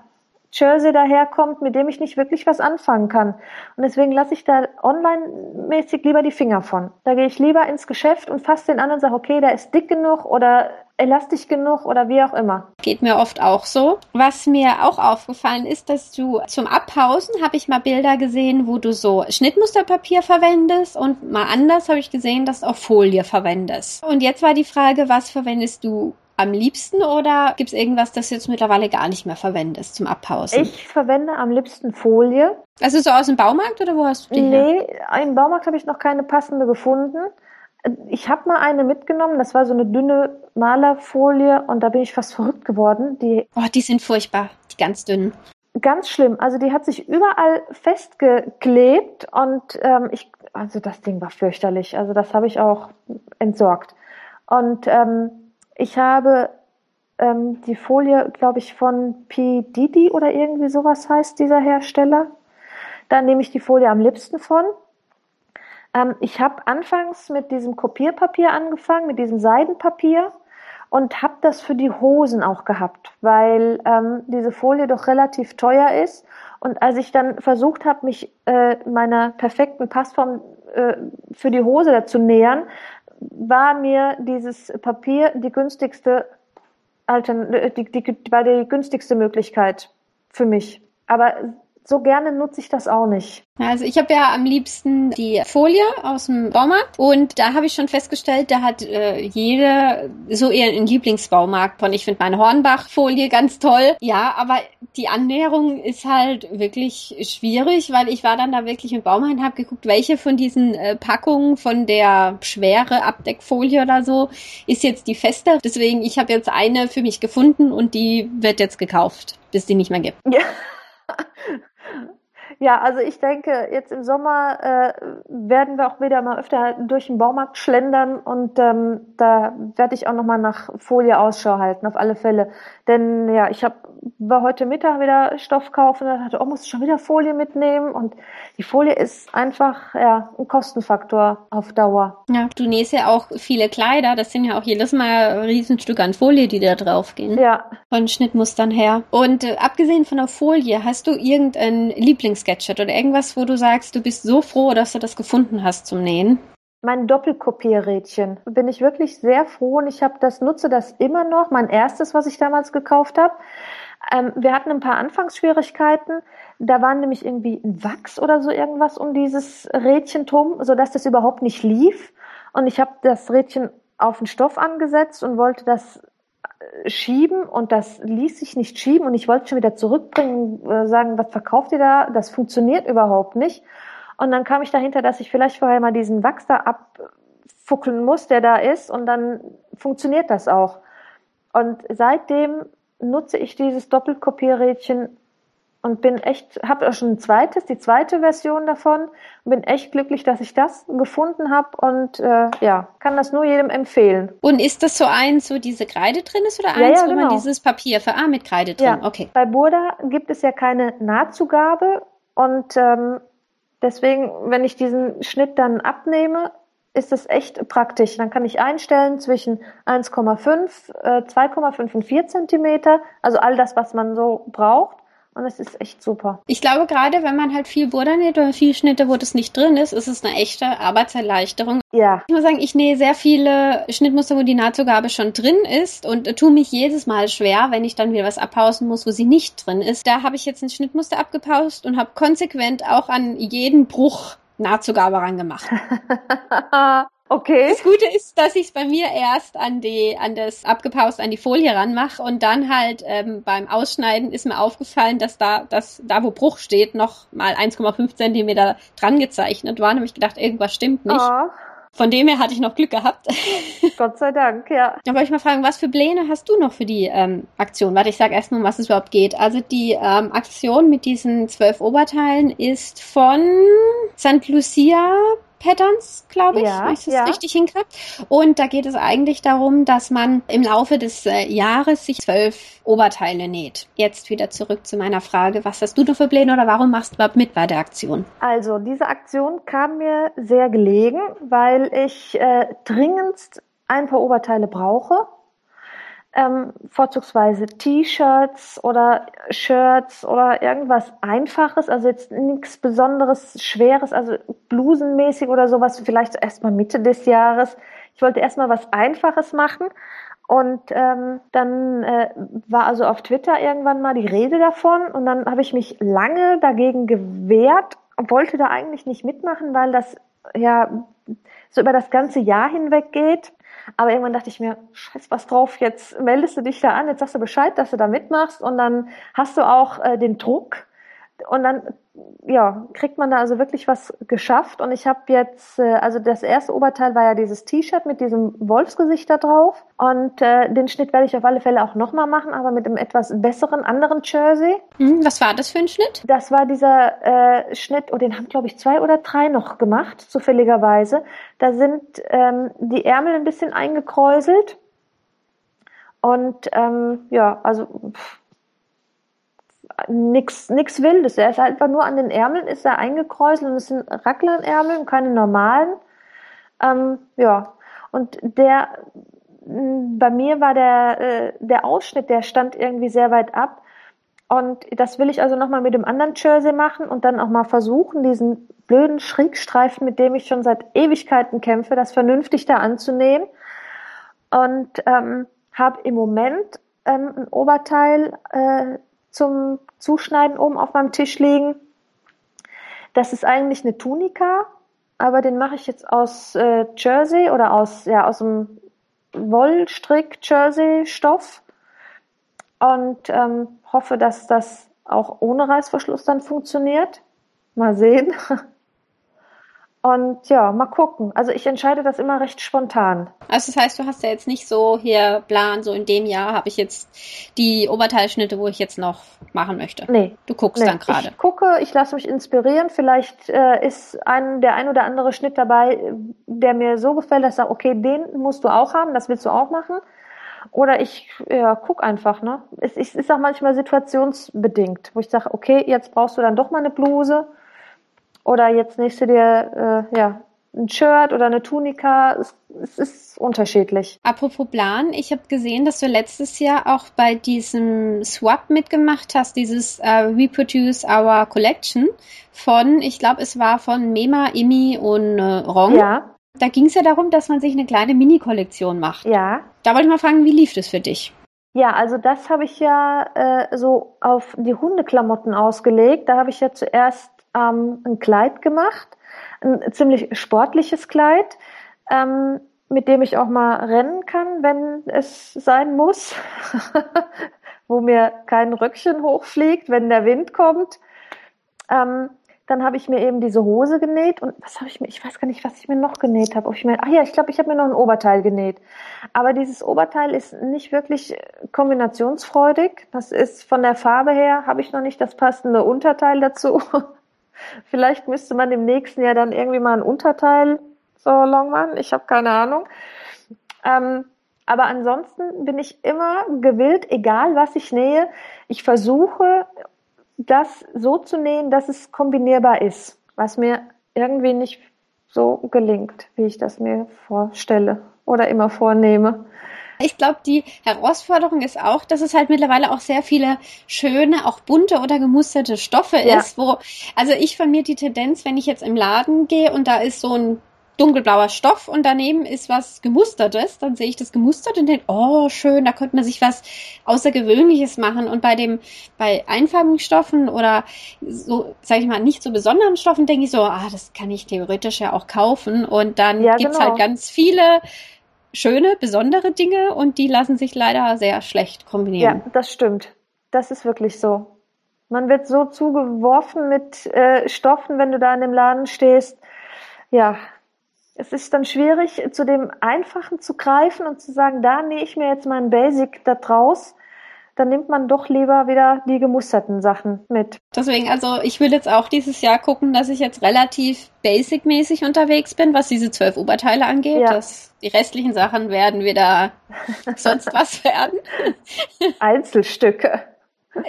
Jersey daherkommt, mit dem ich nicht wirklich was anfangen kann. Und deswegen lasse ich da online-mäßig lieber die Finger von. Da gehe ich lieber ins Geschäft und fasse den an und sage, okay, der ist dick genug oder elastisch genug oder wie auch immer. Geht mir oft auch so. Was mir auch aufgefallen ist, dass du zum Abhausen habe ich mal Bilder gesehen, wo du so Schnittmusterpapier verwendest und mal anders habe ich gesehen, dass du auch Folie verwendest. Und jetzt war die Frage, was verwendest du am liebsten oder gibt es irgendwas, das du jetzt mittlerweile gar nicht mehr verwendest zum Abhausen? Ich verwende am liebsten Folie. Also so aus dem Baumarkt oder wo hast du die Nee, her? im Baumarkt habe ich noch keine passende gefunden. Ich habe mal eine mitgenommen, das war so eine dünne Malerfolie und da bin ich fast verrückt geworden. Die oh, die sind furchtbar, die ganz dünnen. Ganz schlimm. Also die hat sich überall festgeklebt und ähm, ich, also das Ding war fürchterlich. Also das habe ich auch entsorgt. Und ähm, ich habe ähm, die Folie, glaube ich, von P. Didi oder irgendwie sowas heißt dieser Hersteller. Da nehme ich die Folie am liebsten von. Ähm, ich habe anfangs mit diesem Kopierpapier angefangen, mit diesem Seidenpapier und habe das für die Hosen auch gehabt, weil ähm, diese Folie doch relativ teuer ist. Und als ich dann versucht habe, mich äh, meiner perfekten Passform äh, für die Hose dazu nähern, war mir dieses Papier die günstigste Altern die, die, war die günstigste Möglichkeit für mich. Aber so gerne nutze ich das auch nicht. Also ich habe ja am liebsten die Folie aus dem Baumarkt und da habe ich schon festgestellt, da hat äh, jede so eher einen Lieblingsbaumarkt von. Ich finde meine Hornbach-Folie ganz toll. Ja, aber die Annäherung ist halt wirklich schwierig, weil ich war dann da wirklich im Baumarkt und habe geguckt, welche von diesen äh, Packungen von der schwere Abdeckfolie oder so ist jetzt die feste. Deswegen, ich habe jetzt eine für mich gefunden und die wird jetzt gekauft, bis die nicht mehr gibt. Ja. [LAUGHS] [LAUGHS] Ja, also ich denke, jetzt im Sommer äh, werden wir auch wieder mal öfter durch den Baumarkt schlendern und ähm, da werde ich auch nochmal nach Folie Ausschau halten, auf alle Fälle. Denn ja, ich habe war heute Mittag wieder Stoff kaufen und dachte, oh, muss ich schon wieder Folie mitnehmen und die Folie ist einfach ja ein Kostenfaktor auf Dauer. Ja, du nähst ja auch viele Kleider, das sind ja auch jedes Mal Riesenstücke an Folie, die da drauf gehen. Ja. Von Schnittmustern her. Und äh, abgesehen von der Folie, hast du irgendein Lieblingssketchet oder irgendwas, wo du sagst, du bist so froh, dass du das gefunden hast zum Nähen? mein Doppelkopierrädchen. Bin ich wirklich sehr froh und ich habe das nutze das immer noch. Mein erstes, was ich damals gekauft habe. Ähm, wir hatten ein paar Anfangsschwierigkeiten. Da war nämlich irgendwie ein Wachs oder so irgendwas um dieses Rädchen drum, sodass das überhaupt nicht lief. Und ich habe das Rädchen auf den Stoff angesetzt und wollte das schieben und das ließ sich nicht schieben und ich wollte schon wieder zurückbringen, äh, sagen, was verkauft ihr da? Das funktioniert überhaupt nicht. Und dann kam ich dahinter, dass ich vielleicht vorher mal diesen Wachs da abfuckeln muss, der da ist und dann funktioniert das auch. Und seitdem nutze ich dieses Doppelkopierrädchen und bin echt, habe auch schon ein zweites, die zweite Version davon und bin echt glücklich, dass ich das gefunden habe und äh, ja, kann das nur jedem empfehlen. Und ist das so eins, wo diese Kreide drin ist oder Ja, eins, ja, wo man genau. dieses Papier für A mit Kreide drin? Ja, Okay. bei Burda gibt es ja keine Nahtzugabe und ähm, deswegen, wenn ich diesen Schnitt dann abnehme, ist es echt praktisch. Dann kann ich einstellen zwischen 1,5, äh, 2,5 und 4 Zentimeter, also all das, was man so braucht. Und es ist echt super. Ich glaube, gerade wenn man halt viel Burda näht oder viel Schnitte, wo das nicht drin ist, ist es eine echte Arbeitserleichterung. Ja, Ich muss sagen, ich nähe sehr viele Schnittmuster, wo die Nahtzugabe schon drin ist und äh, tue mich jedes Mal schwer, wenn ich dann wieder was abpausen muss, wo sie nicht drin ist. Da habe ich jetzt ein Schnittmuster abgepaust und habe konsequent auch an jeden Bruch Nahtzugabe rangemacht. [LAUGHS] okay. Das Gute ist, dass ich es bei mir erst an die, an das abgepaust, an die Folie ranmache und dann halt ähm, beim Ausschneiden ist mir aufgefallen, dass da, dass da wo Bruch steht, noch mal 1,5 Zentimeter dran gezeichnet war. Da habe ich gedacht, irgendwas stimmt nicht. Oh, Von dem her hatte ich noch Glück gehabt. [LAUGHS] Gott sei Dank, ja. Da wollte ich mal fragen, was für Pläne hast du noch für die ähm, Aktion? Warte, ich sage erst mal, um was es überhaupt geht. Also die ähm, Aktion mit diesen zwölf Oberteilen ist von St. Lucia Patterns, glaube ich, Ja, wenn ich das ja. richtig hinkriege. Und da geht es eigentlich darum, dass man im Laufe des äh, Jahres sich zwölf Oberteile näht. Jetzt wieder zurück zu meiner Frage, was hast du noch für Pläne oder warum machst du überhaupt mit bei der Aktion? Also, diese Aktion kam mir sehr gelegen, weil ich äh, dringendst ein paar Oberteile brauche. Ähm, vorzugsweise T-Shirts oder Shirts oder irgendwas Einfaches, also jetzt nichts Besonderes, Schweres, also blusenmäßig oder sowas, vielleicht erstmal Mitte des Jahres. Ich wollte erstmal was Einfaches machen und ähm, dann äh, war also auf Twitter irgendwann mal die Rede davon und dann habe ich mich lange dagegen gewehrt und wollte da eigentlich nicht mitmachen, weil das ja so über das ganze Jahr hinweg geht. Aber irgendwann dachte ich mir, scheiß was drauf, jetzt meldest du dich da an, jetzt sagst du Bescheid, dass du da mitmachst. Und dann hast du auch äh, den Druck und dann ja, kriegt man da also wirklich was geschafft und ich habe jetzt, äh, also das erste Oberteil war ja dieses T-Shirt mit diesem Wolfsgesicht da drauf und äh, den Schnitt werde ich auf alle Fälle auch nochmal machen, aber mit einem etwas besseren anderen Jersey. Hm, was war das für ein Schnitt? Das war dieser äh, Schnitt, und den haben, glaube ich, zwei oder drei noch gemacht, zufälligerweise. Da sind ähm, die Ärmel ein bisschen eingekräuselt. Und ähm, ja, also pff, nix, nix Wildes. Er ist einfach nur an den Ärmeln ist er eingekräuselt und es sind Racklernärmel und keine normalen. Ähm, ja, und der bei mir war der, äh, der Ausschnitt, der stand irgendwie sehr weit ab. Und das will ich also nochmal mit dem anderen Jersey machen und dann auch mal versuchen, diesen blöden Schrägstreifen, mit dem ich schon seit Ewigkeiten kämpfe, das vernünftig da anzunähen. Und ähm, habe im Moment ähm, ein Oberteil äh, zum Zuschneiden oben auf meinem Tisch liegen. Das ist eigentlich eine Tunika, aber den mache ich jetzt aus äh, Jersey oder aus, ja, aus dem Wollstrick-Jersey-Stoff und ähm, hoffe, dass das auch ohne Reißverschluss dann funktioniert. Mal sehen. [LAUGHS] Und ja, mal gucken. Also ich entscheide das immer recht spontan. Also das heißt, du hast ja jetzt nicht so hier Plan, so in dem Jahr habe ich jetzt die Oberteilschnitte, wo ich jetzt noch machen möchte. Nee. Du guckst nee. dann gerade. Ich gucke, ich lasse mich inspirieren. Vielleicht äh, ist ein, der ein oder andere Schnitt dabei, der mir so gefällt, dass ich sage, okay, den musst du auch haben, das willst du auch machen. Oder ich ja, guck einfach, ne? Es, es ist auch manchmal situationsbedingt, wo ich sage, okay, jetzt brauchst du dann doch mal eine Bluse. Oder jetzt nächst du dir äh, ja, ein Shirt oder eine Tunika. Es, es ist unterschiedlich. Apropos Plan, ich habe gesehen, dass du letztes Jahr auch bei diesem Swap mitgemacht hast, dieses äh, Reproduce Our Collection von, ich glaube, es war von Mema, Imi und äh, Rong. Ja, Da ging es ja darum, dass man sich eine kleine Mini-Kollektion macht. ja. Da wollte ich mal fragen, wie lief das für dich? Ja, also das habe ich ja äh, so auf die Hundeklamotten ausgelegt. Da habe ich ja zuerst ähm, ein Kleid gemacht, ein ziemlich sportliches Kleid. Ähm, mit dem ich auch mal rennen kann, wenn es sein muss, [LAUGHS] wo mir kein Röckchen hochfliegt, wenn der Wind kommt. Ähm, dann habe ich mir eben diese Hose genäht und was habe ich mir, ich weiß gar nicht, was ich mir noch genäht habe. Ob ich mir, ach ja, ich glaube, ich habe mir noch ein Oberteil genäht. Aber dieses Oberteil ist nicht wirklich kombinationsfreudig. Das ist von der Farbe her, habe ich noch nicht das passende Unterteil dazu. [LAUGHS] Vielleicht müsste man im nächsten Jahr dann irgendwie mal ein Unterteil so long machen. Ich habe keine Ahnung. Ähm, aber ansonsten bin ich immer gewillt, egal was ich nähe, ich versuche das so zu nähen, dass es kombinierbar ist, was mir irgendwie nicht so gelingt, wie ich das mir vorstelle oder immer vornehme. Ich glaube, die Herausforderung ist auch, dass es halt mittlerweile auch sehr viele schöne, auch bunte oder gemusterte Stoffe ja. ist, wo, also ich von mir die Tendenz, wenn ich jetzt im Laden gehe und da ist so ein dunkelblauer Stoff und daneben ist was gemustertes, dann sehe ich das gemustert und denke, oh, schön, da könnte man sich was Außergewöhnliches machen. Und bei dem, bei einfarbigen Stoffen oder so, sage ich mal, nicht so besonderen Stoffen denke ich so, ah, das kann ich theoretisch ja auch kaufen. Und dann ja, gibt's genau. halt ganz viele schöne, besondere Dinge und die lassen sich leider sehr schlecht kombinieren. Ja, das stimmt. Das ist wirklich so. Man wird so zugeworfen mit äh, Stoffen, wenn du da in dem Laden stehst. Ja, es ist dann schwierig, zu dem Einfachen zu greifen und zu sagen, da nähe ich mir jetzt meinen Basic da draus. Dann nimmt man doch lieber wieder die gemusterten Sachen mit. Deswegen, also ich will jetzt auch dieses Jahr gucken, dass ich jetzt relativ basic-mäßig unterwegs bin, was diese zwölf Oberteile angeht. Ja. Das, die restlichen Sachen werden wieder [LAUGHS] sonst was werden. Einzelstücke.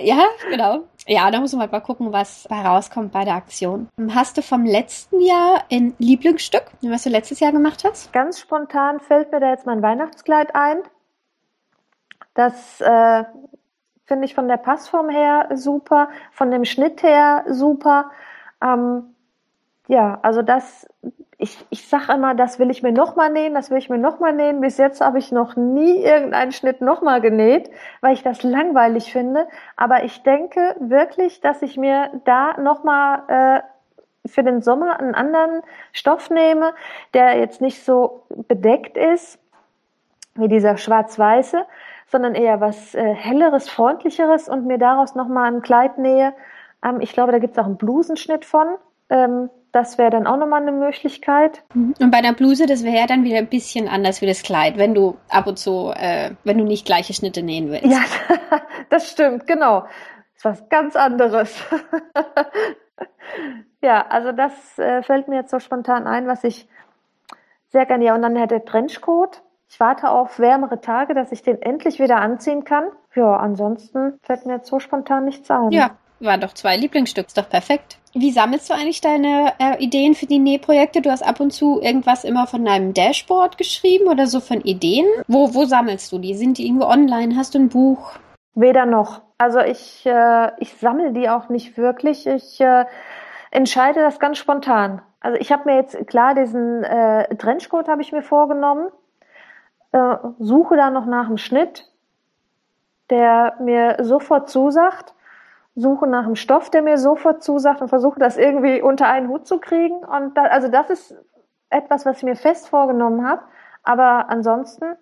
Ja, genau. Ja, da muss man mal gucken, was herauskommt bei der Aktion. Hast du vom letzten Jahr ein Lieblingsstück, was du letztes Jahr gemacht hast? Ganz spontan fällt mir da jetzt mein Weihnachtskleid ein. Das äh, finde ich von der Passform her super, von dem Schnitt her super. Ähm, ja, also das ich, ich sage immer, das will ich mir nochmal nähen, das will ich mir nochmal nähen. Bis jetzt habe ich noch nie irgendeinen Schnitt nochmal genäht, weil ich das langweilig finde. Aber ich denke wirklich, dass ich mir da nochmal äh, für den Sommer einen anderen Stoff nehme, der jetzt nicht so bedeckt ist wie dieser schwarz-weiße, sondern eher was äh, helleres, freundlicheres und mir daraus nochmal ein Kleid nähe. Ähm, ich glaube, da gibt es auch einen Blusenschnitt von. Ähm, das wäre dann auch nochmal eine Möglichkeit. Mhm. Und bei der Bluse, das wäre ja dann wieder ein bisschen anders wie das Kleid, wenn du ab und zu, äh, wenn du nicht gleiche Schnitte nähen willst. Ja, [LAUGHS] das stimmt, genau. Das ist was ganz anderes. [LAUGHS] ja, also das äh, fällt mir jetzt so spontan ein, was ich sehr gerne, ja, und dann der Trenchcoat. Ich warte auf wärmere Tage, dass ich den endlich wieder anziehen kann. Ja, ansonsten fällt mir jetzt so spontan nichts ein. Ja, waren doch zwei Lieblingsstücke, ist doch perfekt. Wie sammelst du eigentlich deine äh, Ideen für die Nähprojekte? Du hast ab und zu irgendwas immer von deinem Dashboard geschrieben oder so von Ideen. Wo, wo sammelst du die? Sind die irgendwo online? Hast du ein Buch? Weder noch. Also ich, äh, ich sammle die auch nicht wirklich. Ich äh, entscheide das ganz spontan. Also ich habe mir jetzt klar diesen äh, Trenchcoat habe ich mir vorgenommen, äh, suche da noch nach einem Schnitt, der mir sofort zusagt suche nach einem Stoff, der mir sofort zusagt und versuche das irgendwie unter einen Hut zu kriegen. Und da, also das ist etwas, was ich mir fest vorgenommen habe. Aber ansonsten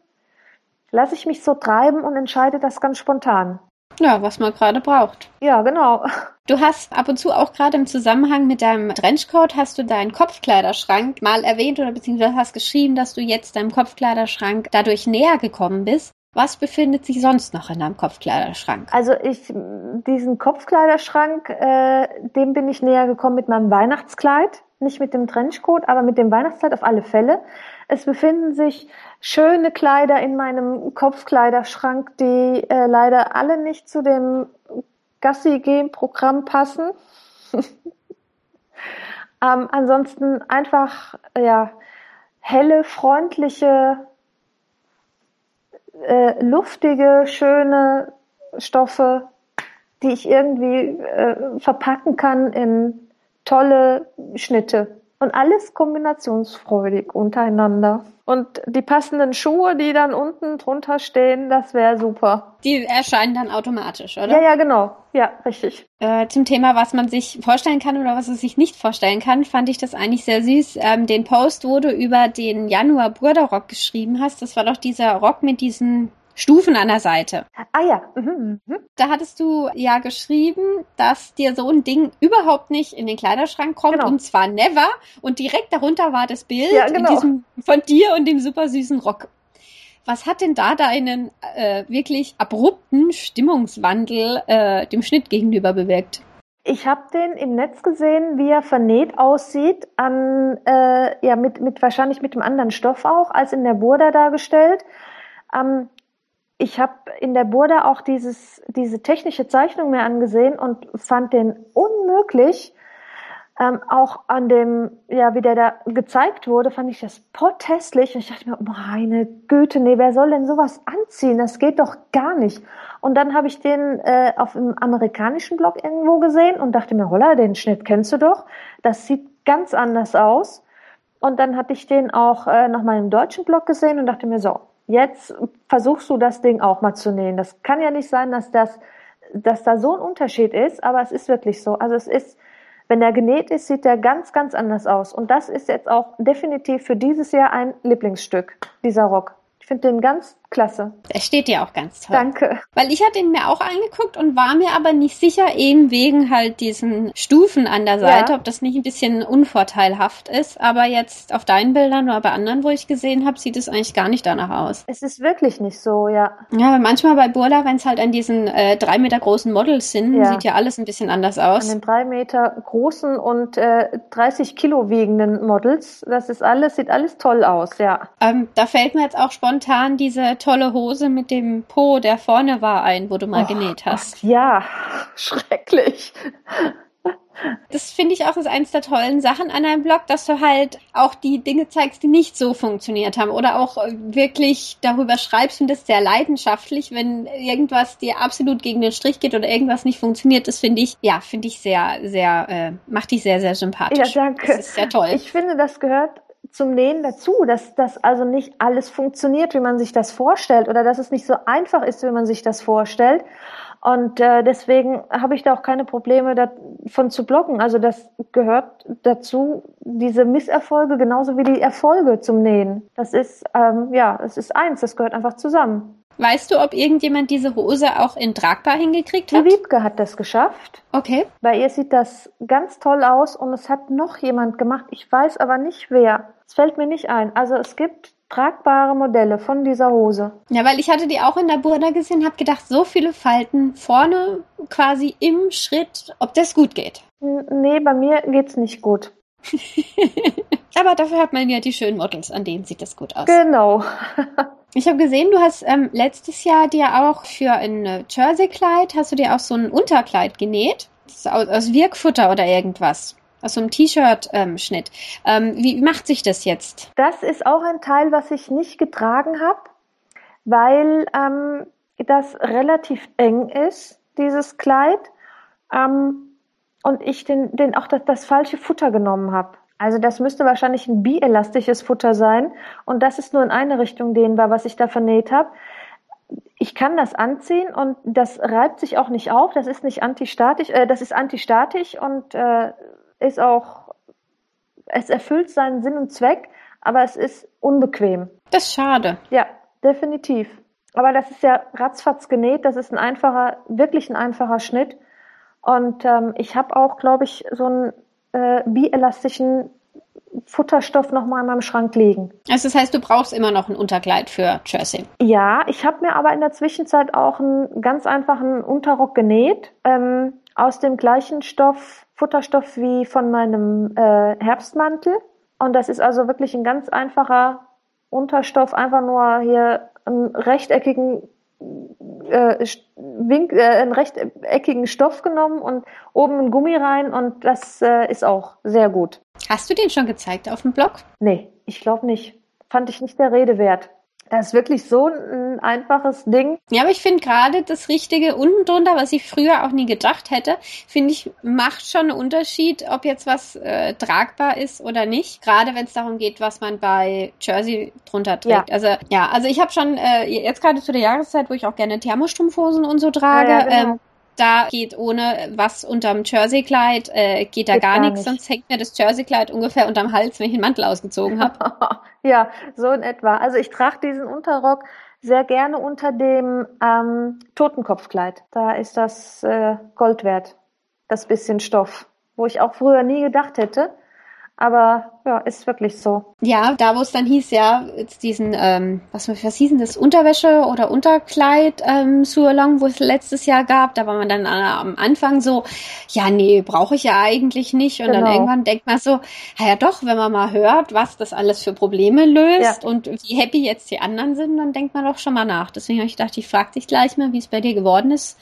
lasse ich mich so treiben und entscheide das ganz spontan. Ja, was man gerade braucht. Ja, genau. [LAUGHS] Du hast ab und zu auch gerade im Zusammenhang mit deinem Trenchcoat hast du deinen Kopfkleiderschrank mal erwähnt oder beziehungsweise hast geschrieben, dass du jetzt deinem Kopfkleiderschrank dadurch näher gekommen bist. Was befindet sich sonst noch in deinem Kopfkleiderschrank? Also ich, diesen Kopfkleiderschrank, äh, dem bin ich näher gekommen mit meinem Weihnachtskleid. Nicht mit dem Trenchcoat, aber mit dem Weihnachtskleid auf alle Fälle. Es befinden sich schöne Kleider in meinem Kopfkleiderschrank, die äh, leider alle nicht zu dem Gassi-G-Programm passen. [LAUGHS] ähm, ansonsten einfach, ja, helle, freundliche äh, luftige, schöne Stoffe, die ich irgendwie äh, verpacken kann in tolle Schnitte. Und alles kombinationsfreudig untereinander. Und die passenden Schuhe, die dann unten drunter stehen, das wäre super. Die erscheinen dann automatisch, oder? Ja, ja, genau. Ja, richtig. Äh, zum Thema, was man sich vorstellen kann oder was man sich nicht vorstellen kann, fand ich das eigentlich sehr süß. Ähm, den Post, wo du über den Januar Burda-Rock geschrieben hast, das war doch dieser Rock mit diesen Stufen an der Seite. Ah ja. Mhm, mhm. Da hattest du ja geschrieben, dass dir so ein Ding überhaupt nicht in den Kleiderschrank kommt Genau. und zwar never. Und direkt darunter war das Bild Ja, genau. in diesem, von dir und dem super süßen Rock. Was hat denn da deinen äh, wirklich abrupten Stimmungswandel äh, dem Schnitt gegenüber bewirkt? Ich habe den im Netz gesehen, wie er vernäht aussieht, an äh, ja mit mit wahrscheinlich mit dem anderen Stoff auch als in der Burda dargestellt. Ähm, ich habe in der Burda auch dieses diese technische Zeichnung mir angesehen und fand den unmöglich. Ähm, auch an dem, ja, wie der da gezeigt wurde, fand ich das potthässlich. Und ich dachte mir, meine Güte, nee, wer soll denn sowas anziehen? Das geht doch gar nicht. Und dann habe ich den äh, auf einem amerikanischen Blog irgendwo gesehen und dachte mir, holla, den Schnitt kennst du doch. Das sieht ganz anders aus. Und dann hatte ich den auch äh, nochmal im deutschen Blog gesehen und dachte mir, so, jetzt versuchst du das Ding auch mal zu nähen. Das kann ja nicht sein, dass das, dass da so ein Unterschied ist, aber es ist wirklich so. Also es ist, wenn er genäht ist, sieht er ganz, ganz anders aus. Und das ist jetzt auch definitiv für dieses Jahr ein Lieblingsstück, dieser Rock. Ich finde den ganz klasse. Er steht dir auch ganz toll. Danke. Weil ich hatte ihn mir auch angeguckt und war mir aber nicht sicher, eben wegen halt diesen Stufen an der Seite, Ja. ob das nicht ein bisschen unvorteilhaft ist. Aber jetzt auf deinen Bildern oder bei anderen, wo ich gesehen habe, sieht es eigentlich gar nicht danach aus. Es ist wirklich nicht so, ja. Ja, aber manchmal bei Burla, wenn es halt an diesen äh, drei Meter großen Models sind, Ja. sieht ja alles ein bisschen anders An aus. den drei Meter großen und äh, 30 Kilo wiegenden Models, das ist alles, sieht alles toll aus, ja. Ähm, da fällt mir jetzt auch spontan diese tolle Hose mit dem Po, der vorne war, ein, wo du mal Oh genäht hast. Gott, ja, schrecklich. Das finde ich auch ist eins der tollen Sachen an einem Blog, dass du halt auch die Dinge zeigst, die nicht so funktioniert haben oder auch äh, wirklich darüber schreibst und das sehr leidenschaftlich, wenn irgendwas dir absolut gegen den Strich geht oder irgendwas nicht funktioniert. Das finde ich, ja, finde ich sehr, sehr, äh, macht dich sehr, sehr sympathisch. Ja, danke. Das ist sehr toll. Ich finde, das gehört zum Nähen dazu, dass das also nicht alles funktioniert, wie man sich das vorstellt oder dass es nicht so einfach ist, wie man sich das vorstellt. Und äh, deswegen habe ich da auch keine Probleme davon zu blocken. Also das gehört dazu, diese Misserfolge genauso wie die Erfolge zum Nähen. Das ist, ähm, ja, das ist eins, das gehört einfach zusammen. Weißt du, ob irgendjemand diese Hose auch in tragbar hingekriegt Die hat? Wiebke hat das geschafft. Okay. Bei ihr sieht das ganz toll aus und es hat noch jemand gemacht. Ich weiß aber nicht wer. Es fällt mir nicht ein. Also es gibt tragbare Modelle von dieser Hose. Ja, weil ich hatte die auch in der Burda gesehen, habe gedacht, so viele Falten vorne quasi im Schritt, ob das gut geht. N- Nee, bei mir geht's nicht gut. [LAUGHS] Aber dafür hat man ja die schönen Models, an denen sieht das gut aus. Genau. [LAUGHS] Ich habe gesehen, du hast ähm, letztes Jahr dir auch für ein äh, Jersey-Kleid, hast du dir auch so ein Unterkleid genäht. Das aus, aus Wirkfutter oder irgendwas. Aus so einem T-Shirt-Schnitt. Ähm, wie macht sich das jetzt? Das ist auch ein Teil, was ich nicht getragen habe, weil ähm, das relativ eng ist, dieses Kleid. Ähm, und ich den, den auch das, das falsche Futter genommen habe. Also das müsste wahrscheinlich ein bielastisches Futter sein. Und das ist nur in eine Richtung dehnbar, was ich da vernäht habe. Ich kann das anziehen und das reibt sich auch nicht auf. Das ist nicht antistatisch, äh, das ist antistatisch und äh, ist auch, es erfüllt seinen Sinn und Zweck, aber es ist unbequem. Das ist schade. Ja, definitiv. Aber das ist ja ratzfatz genäht. Das ist ein einfacher, wirklich ein einfacher Schnitt. Und ähm, ich habe auch, glaube ich, so einen äh, bielastischen Futterstoff noch mal in meinem Schrank liegen. Also das heißt, du brauchst immer noch ein Unterkleid für Jersey. Ja, ich habe mir aber in der Zwischenzeit auch einen ganz einfachen Unterrock genäht ähm, aus dem gleichen Stoff, Futterstoff wie von meinem äh, Herbstmantel. Und das ist also wirklich ein ganz einfacher Unterstoff, einfach nur hier einen rechteckigen äh, Wink, äh, einen rechteckigen Stoff genommen und oben ein Gummi rein und das äh, ist auch sehr gut. Hast du den schon gezeigt auf dem Blog? Nee, ich glaube nicht. Fand ich nicht der Rede wert. Das ist wirklich so ein einfaches Ding. Ja, aber ich finde gerade das Richtige unten drunter, was ich früher auch nie gedacht hätte, finde ich, macht schon einen Unterschied, ob jetzt was äh, tragbar ist oder nicht. Gerade wenn es darum geht, was man bei Jersey drunter trägt. Ja. Also ja, also ich habe schon äh, jetzt gerade zu der Jahreszeit, wo ich auch gerne Thermostrumpfhosen und so trage. Ja, ja, genau. ähm, da geht ohne was unterm Jerseykleid, äh, geht da geht gar, gar nichts, sonst hängt mir das Jerseykleid ungefähr unterm Hals, wenn ich den Mantel ausgezogen habe. [LAUGHS] ja, so in etwa. Also ich trage diesen Unterrock sehr gerne unter dem ähm, Totenkopfkleid. Da ist das äh, Gold wert, das bisschen Stoff, wo ich auch früher nie gedacht hätte, aber ja, ist wirklich so. Ja, da wo es dann hieß, ja, jetzt diesen, ähm, was, was hieß denn das, Unterwäsche oder Unterkleid ähm, Sualong, wo es letztes Jahr gab, da war man dann am Anfang so, ja, nee, brauche ich ja eigentlich nicht. Und genau. dann irgendwann denkt man so, ja doch, wenn man mal hört, was das alles für Probleme löst ja. und wie happy jetzt die anderen sind, dann denkt man doch schon mal nach. Deswegen habe ich gedacht, ich frage dich gleich mal, wie es bei dir geworden ist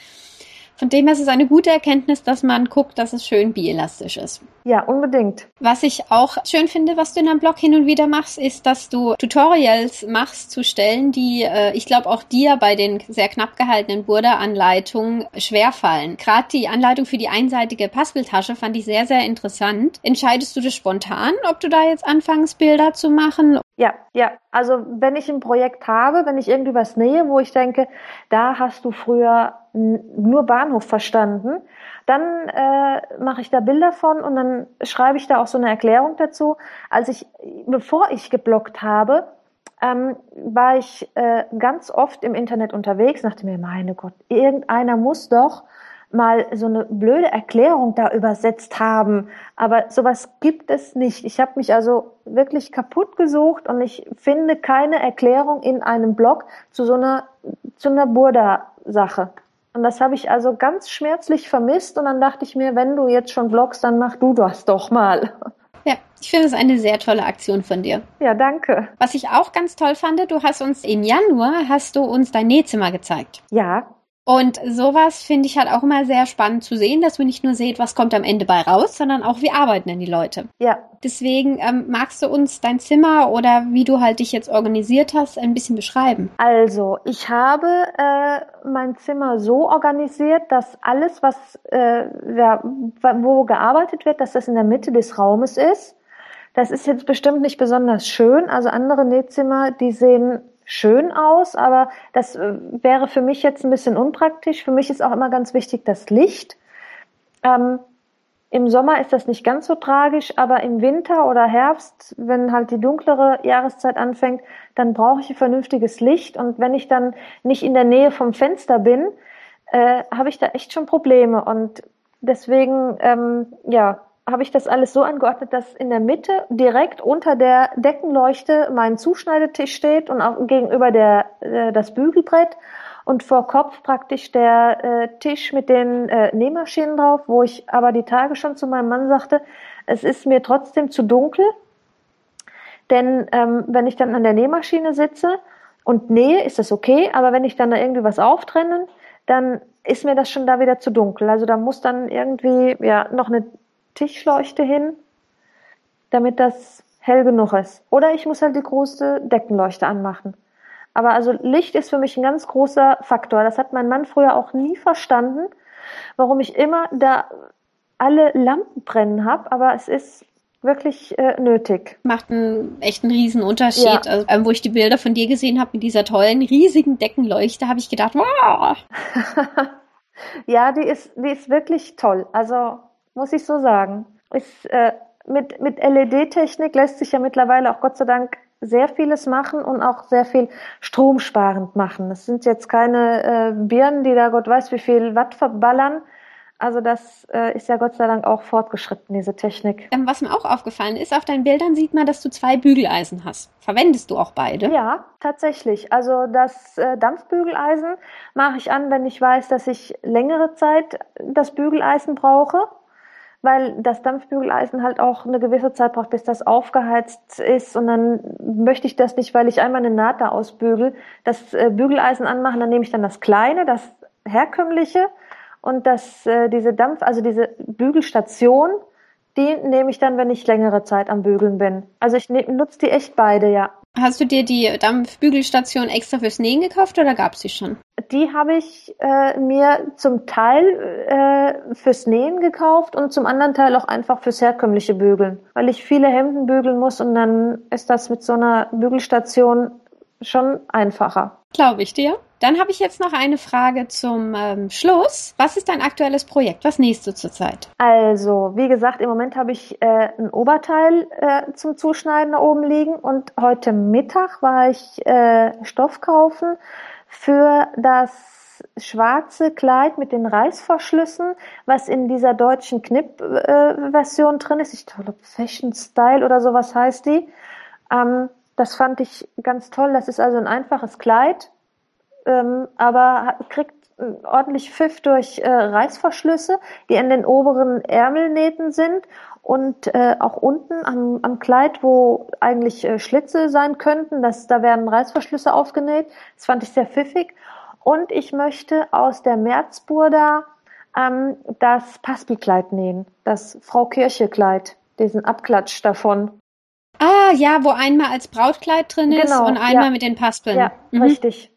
von dem her ist es eine gute Erkenntnis, dass man guckt, dass es schön bielastisch ist. Ja, unbedingt. Was ich auch schön finde, was du in deinem Blog hin und wieder machst, ist, dass du Tutorials machst zu Stellen, die äh, ich glaube auch dir bei den sehr knapp gehaltenen Burda-Anleitungen schwerfallen. Gerade die Anleitung für die einseitige Passbildtasche fand ich sehr, sehr interessant. Entscheidest du das spontan, ob du da jetzt anfängst, Bilder zu machen? Ja, ja. Also wenn ich ein Projekt habe, wenn ich irgendwie was nähe, wo ich denke, da hast du früher nur Bahnhof verstanden, dann äh, mache ich da Bilder von und dann schreibe ich da auch so eine Erklärung dazu. Als ich, bevor ich geblockt habe, ähm, war ich äh, ganz oft im Internet unterwegs, dachte mir, meine Gott, irgendeiner muss doch mal so eine blöde Erklärung da übersetzt haben. Aber sowas gibt es nicht. Ich habe mich also wirklich kaputt gesucht und ich finde keine Erklärung in einem Blog zu so einer, zu einer Burda-Sache. Und das habe ich also ganz schmerzlich vermisst. Und dann dachte ich mir, wenn du jetzt schon bloggst, dann mach du das doch mal. Ja, ich finde es eine sehr tolle Aktion von dir. Ja, danke. Was ich auch ganz toll fand, du hast uns im Januar hast du uns dein Nähzimmer gezeigt. Ja, und sowas finde ich halt auch immer sehr spannend zu sehen, dass man nicht nur seht, was kommt am Ende bei raus, sondern auch, wie arbeiten denn die Leute. Ja. Deswegen ähm, magst du uns dein Zimmer oder wie du halt dich jetzt organisiert hast, ein bisschen beschreiben. Also, ich habe äh, mein Zimmer so organisiert, dass alles, was äh, ja, wo gearbeitet wird, dass das in der Mitte des Raumes ist. Das ist jetzt bestimmt nicht besonders schön. Also andere Nähzimmer, die sehen schön aus, aber das äh, wäre für mich jetzt ein bisschen unpraktisch. Für mich ist auch immer ganz wichtig das Licht. Ähm, Im Sommer ist das nicht ganz so tragisch, aber im Winter oder Herbst, wenn halt die dunklere Jahreszeit anfängt, dann brauche ich ein vernünftiges Licht. Und wenn ich dann nicht in der Nähe vom Fenster bin, äh, habe ich da echt schon Probleme. Und deswegen, ähm, ja, habe ich das alles so angeordnet, dass in der Mitte direkt unter der Deckenleuchte mein Zuschneidetisch steht und auch gegenüber der, äh, das Bügelbrett und vor Kopf praktisch der äh, Tisch mit den äh, Nähmaschinen drauf, wo ich aber die Tage schon zu meinem Mann sagte, es ist mir trotzdem zu dunkel, denn ähm, wenn ich dann an der Nähmaschine sitze und nähe, ist das okay, aber wenn ich dann da irgendwie was auftrennen, dann ist mir das schon da wieder zu dunkel. Also da muss dann irgendwie ja noch eine Tischleuchte hin, damit das hell genug ist. Oder ich muss halt die große Deckenleuchte anmachen. Aber also Licht ist für mich ein ganz großer Faktor. Das hat mein Mann früher auch nie verstanden, warum ich immer da alle Lampen brennen habe. Aber es ist wirklich äh, nötig. Macht einen echten riesen Unterschied. Ja. Also, ähm, wo ich die Bilder von dir gesehen habe mit dieser tollen, riesigen Deckenleuchte, habe ich gedacht, wow. [LAUGHS] ja, die ist, die ist wirklich toll. Also muss ich so sagen. Ist, äh, mit mit LED-Technik lässt sich ja mittlerweile auch Gott sei Dank sehr vieles machen und auch sehr viel stromsparend machen. Es sind jetzt keine äh, Birnen, die da Gott weiß wie viel Watt verballern, also das äh, ist ja Gott sei Dank auch fortgeschritten, diese Technik. Ähm, was mir auch aufgefallen ist, auf deinen Bildern sieht man, dass du zwei Bügeleisen hast. Verwendest du auch beide? Ja, tatsächlich. Also das äh, Dampfbügeleisen mache ich an, wenn ich weiß, dass ich längere Zeit das Bügeleisen brauche weil das Dampfbügeleisen halt auch eine gewisse Zeit braucht, bis das aufgeheizt ist. Und dann möchte ich das nicht, weil ich einmal eine Naht da ausbügel, das äh, Bügeleisen anmachen, dann nehme ich dann das kleine, das herkömmliche und das, äh, diese Dampf, also diese Bügelstation, die nehme ich dann, wenn ich längere Zeit am Bügeln bin. Also ich ne, nutze die echt beide, ja. Hast du dir die Dampfbügelstation extra fürs Nähen gekauft oder gab es die schon? Die habe ich äh, mir zum Teil äh, fürs Nähen gekauft und zum anderen Teil auch einfach fürs herkömmliche Bügeln, weil ich viele Hemden bügeln muss und dann ist das mit so einer Bügelstation schon einfacher. Glaube ich dir. Dann habe ich jetzt noch eine Frage zum ähm, Schluss. Was ist dein aktuelles Projekt? Was nähst du zurzeit? Also, wie gesagt, im Moment habe ich äh, ein Oberteil äh, zum Zuschneiden da oben liegen und heute Mittag war ich äh, Stoff kaufen für das schwarze Kleid mit den Reißverschlüssen, was in dieser deutschen Knipp-Version äh, drin ist. Ich glaube, Fashion Style oder sowas heißt die. Ähm, das fand ich ganz toll. Das ist also ein einfaches Kleid, ähm, aber kriegt ordentlich Pfiff durch äh, Reißverschlüsse, die in den oberen Ärmelnähten sind und äh, auch unten am, am Kleid, wo eigentlich äh, Schlitze sein könnten, das, da werden Reißverschlüsse aufgenäht. Das fand ich sehr pfiffig. Und ich möchte aus der Märzburda ähm, das Paspelkleid nähen, das Frau Kirche Kleid, diesen Abklatsch davon. Ah, ja, wo einmal als Brautkleid drin ist genau, und einmal ja. mit den Paspeln. Ja, mhm. richtig.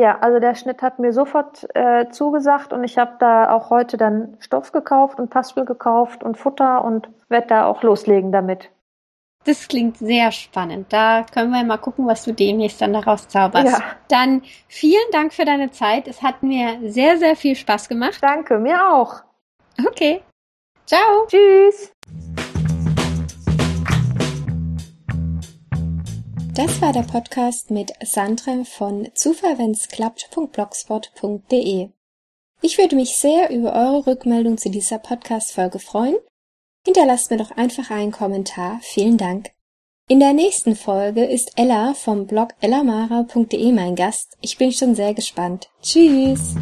Ja, also der Schnitt hat mir sofort äh, zugesagt und ich habe da auch heute dann Stoff gekauft und Paspel gekauft und Futter und werde da auch loslegen damit. Das klingt sehr spannend. Da können wir mal gucken, was du demnächst dann daraus zauberst. Ja. Dann vielen Dank für deine Zeit. Es hat mir sehr, sehr viel Spaß gemacht. Danke, mir auch. Okay. Ciao. Tschüss. Das war der Podcast mit Sandra von zufallwennsklappt.blogspot.de. Ich würde mich sehr über eure Rückmeldung zu dieser Podcast-Folge freuen. Hinterlasst mir doch einfach einen Kommentar. Vielen Dank. In der nächsten Folge ist Ella vom Blog ellamara.de mein Gast. Ich bin schon sehr gespannt. Tschüss!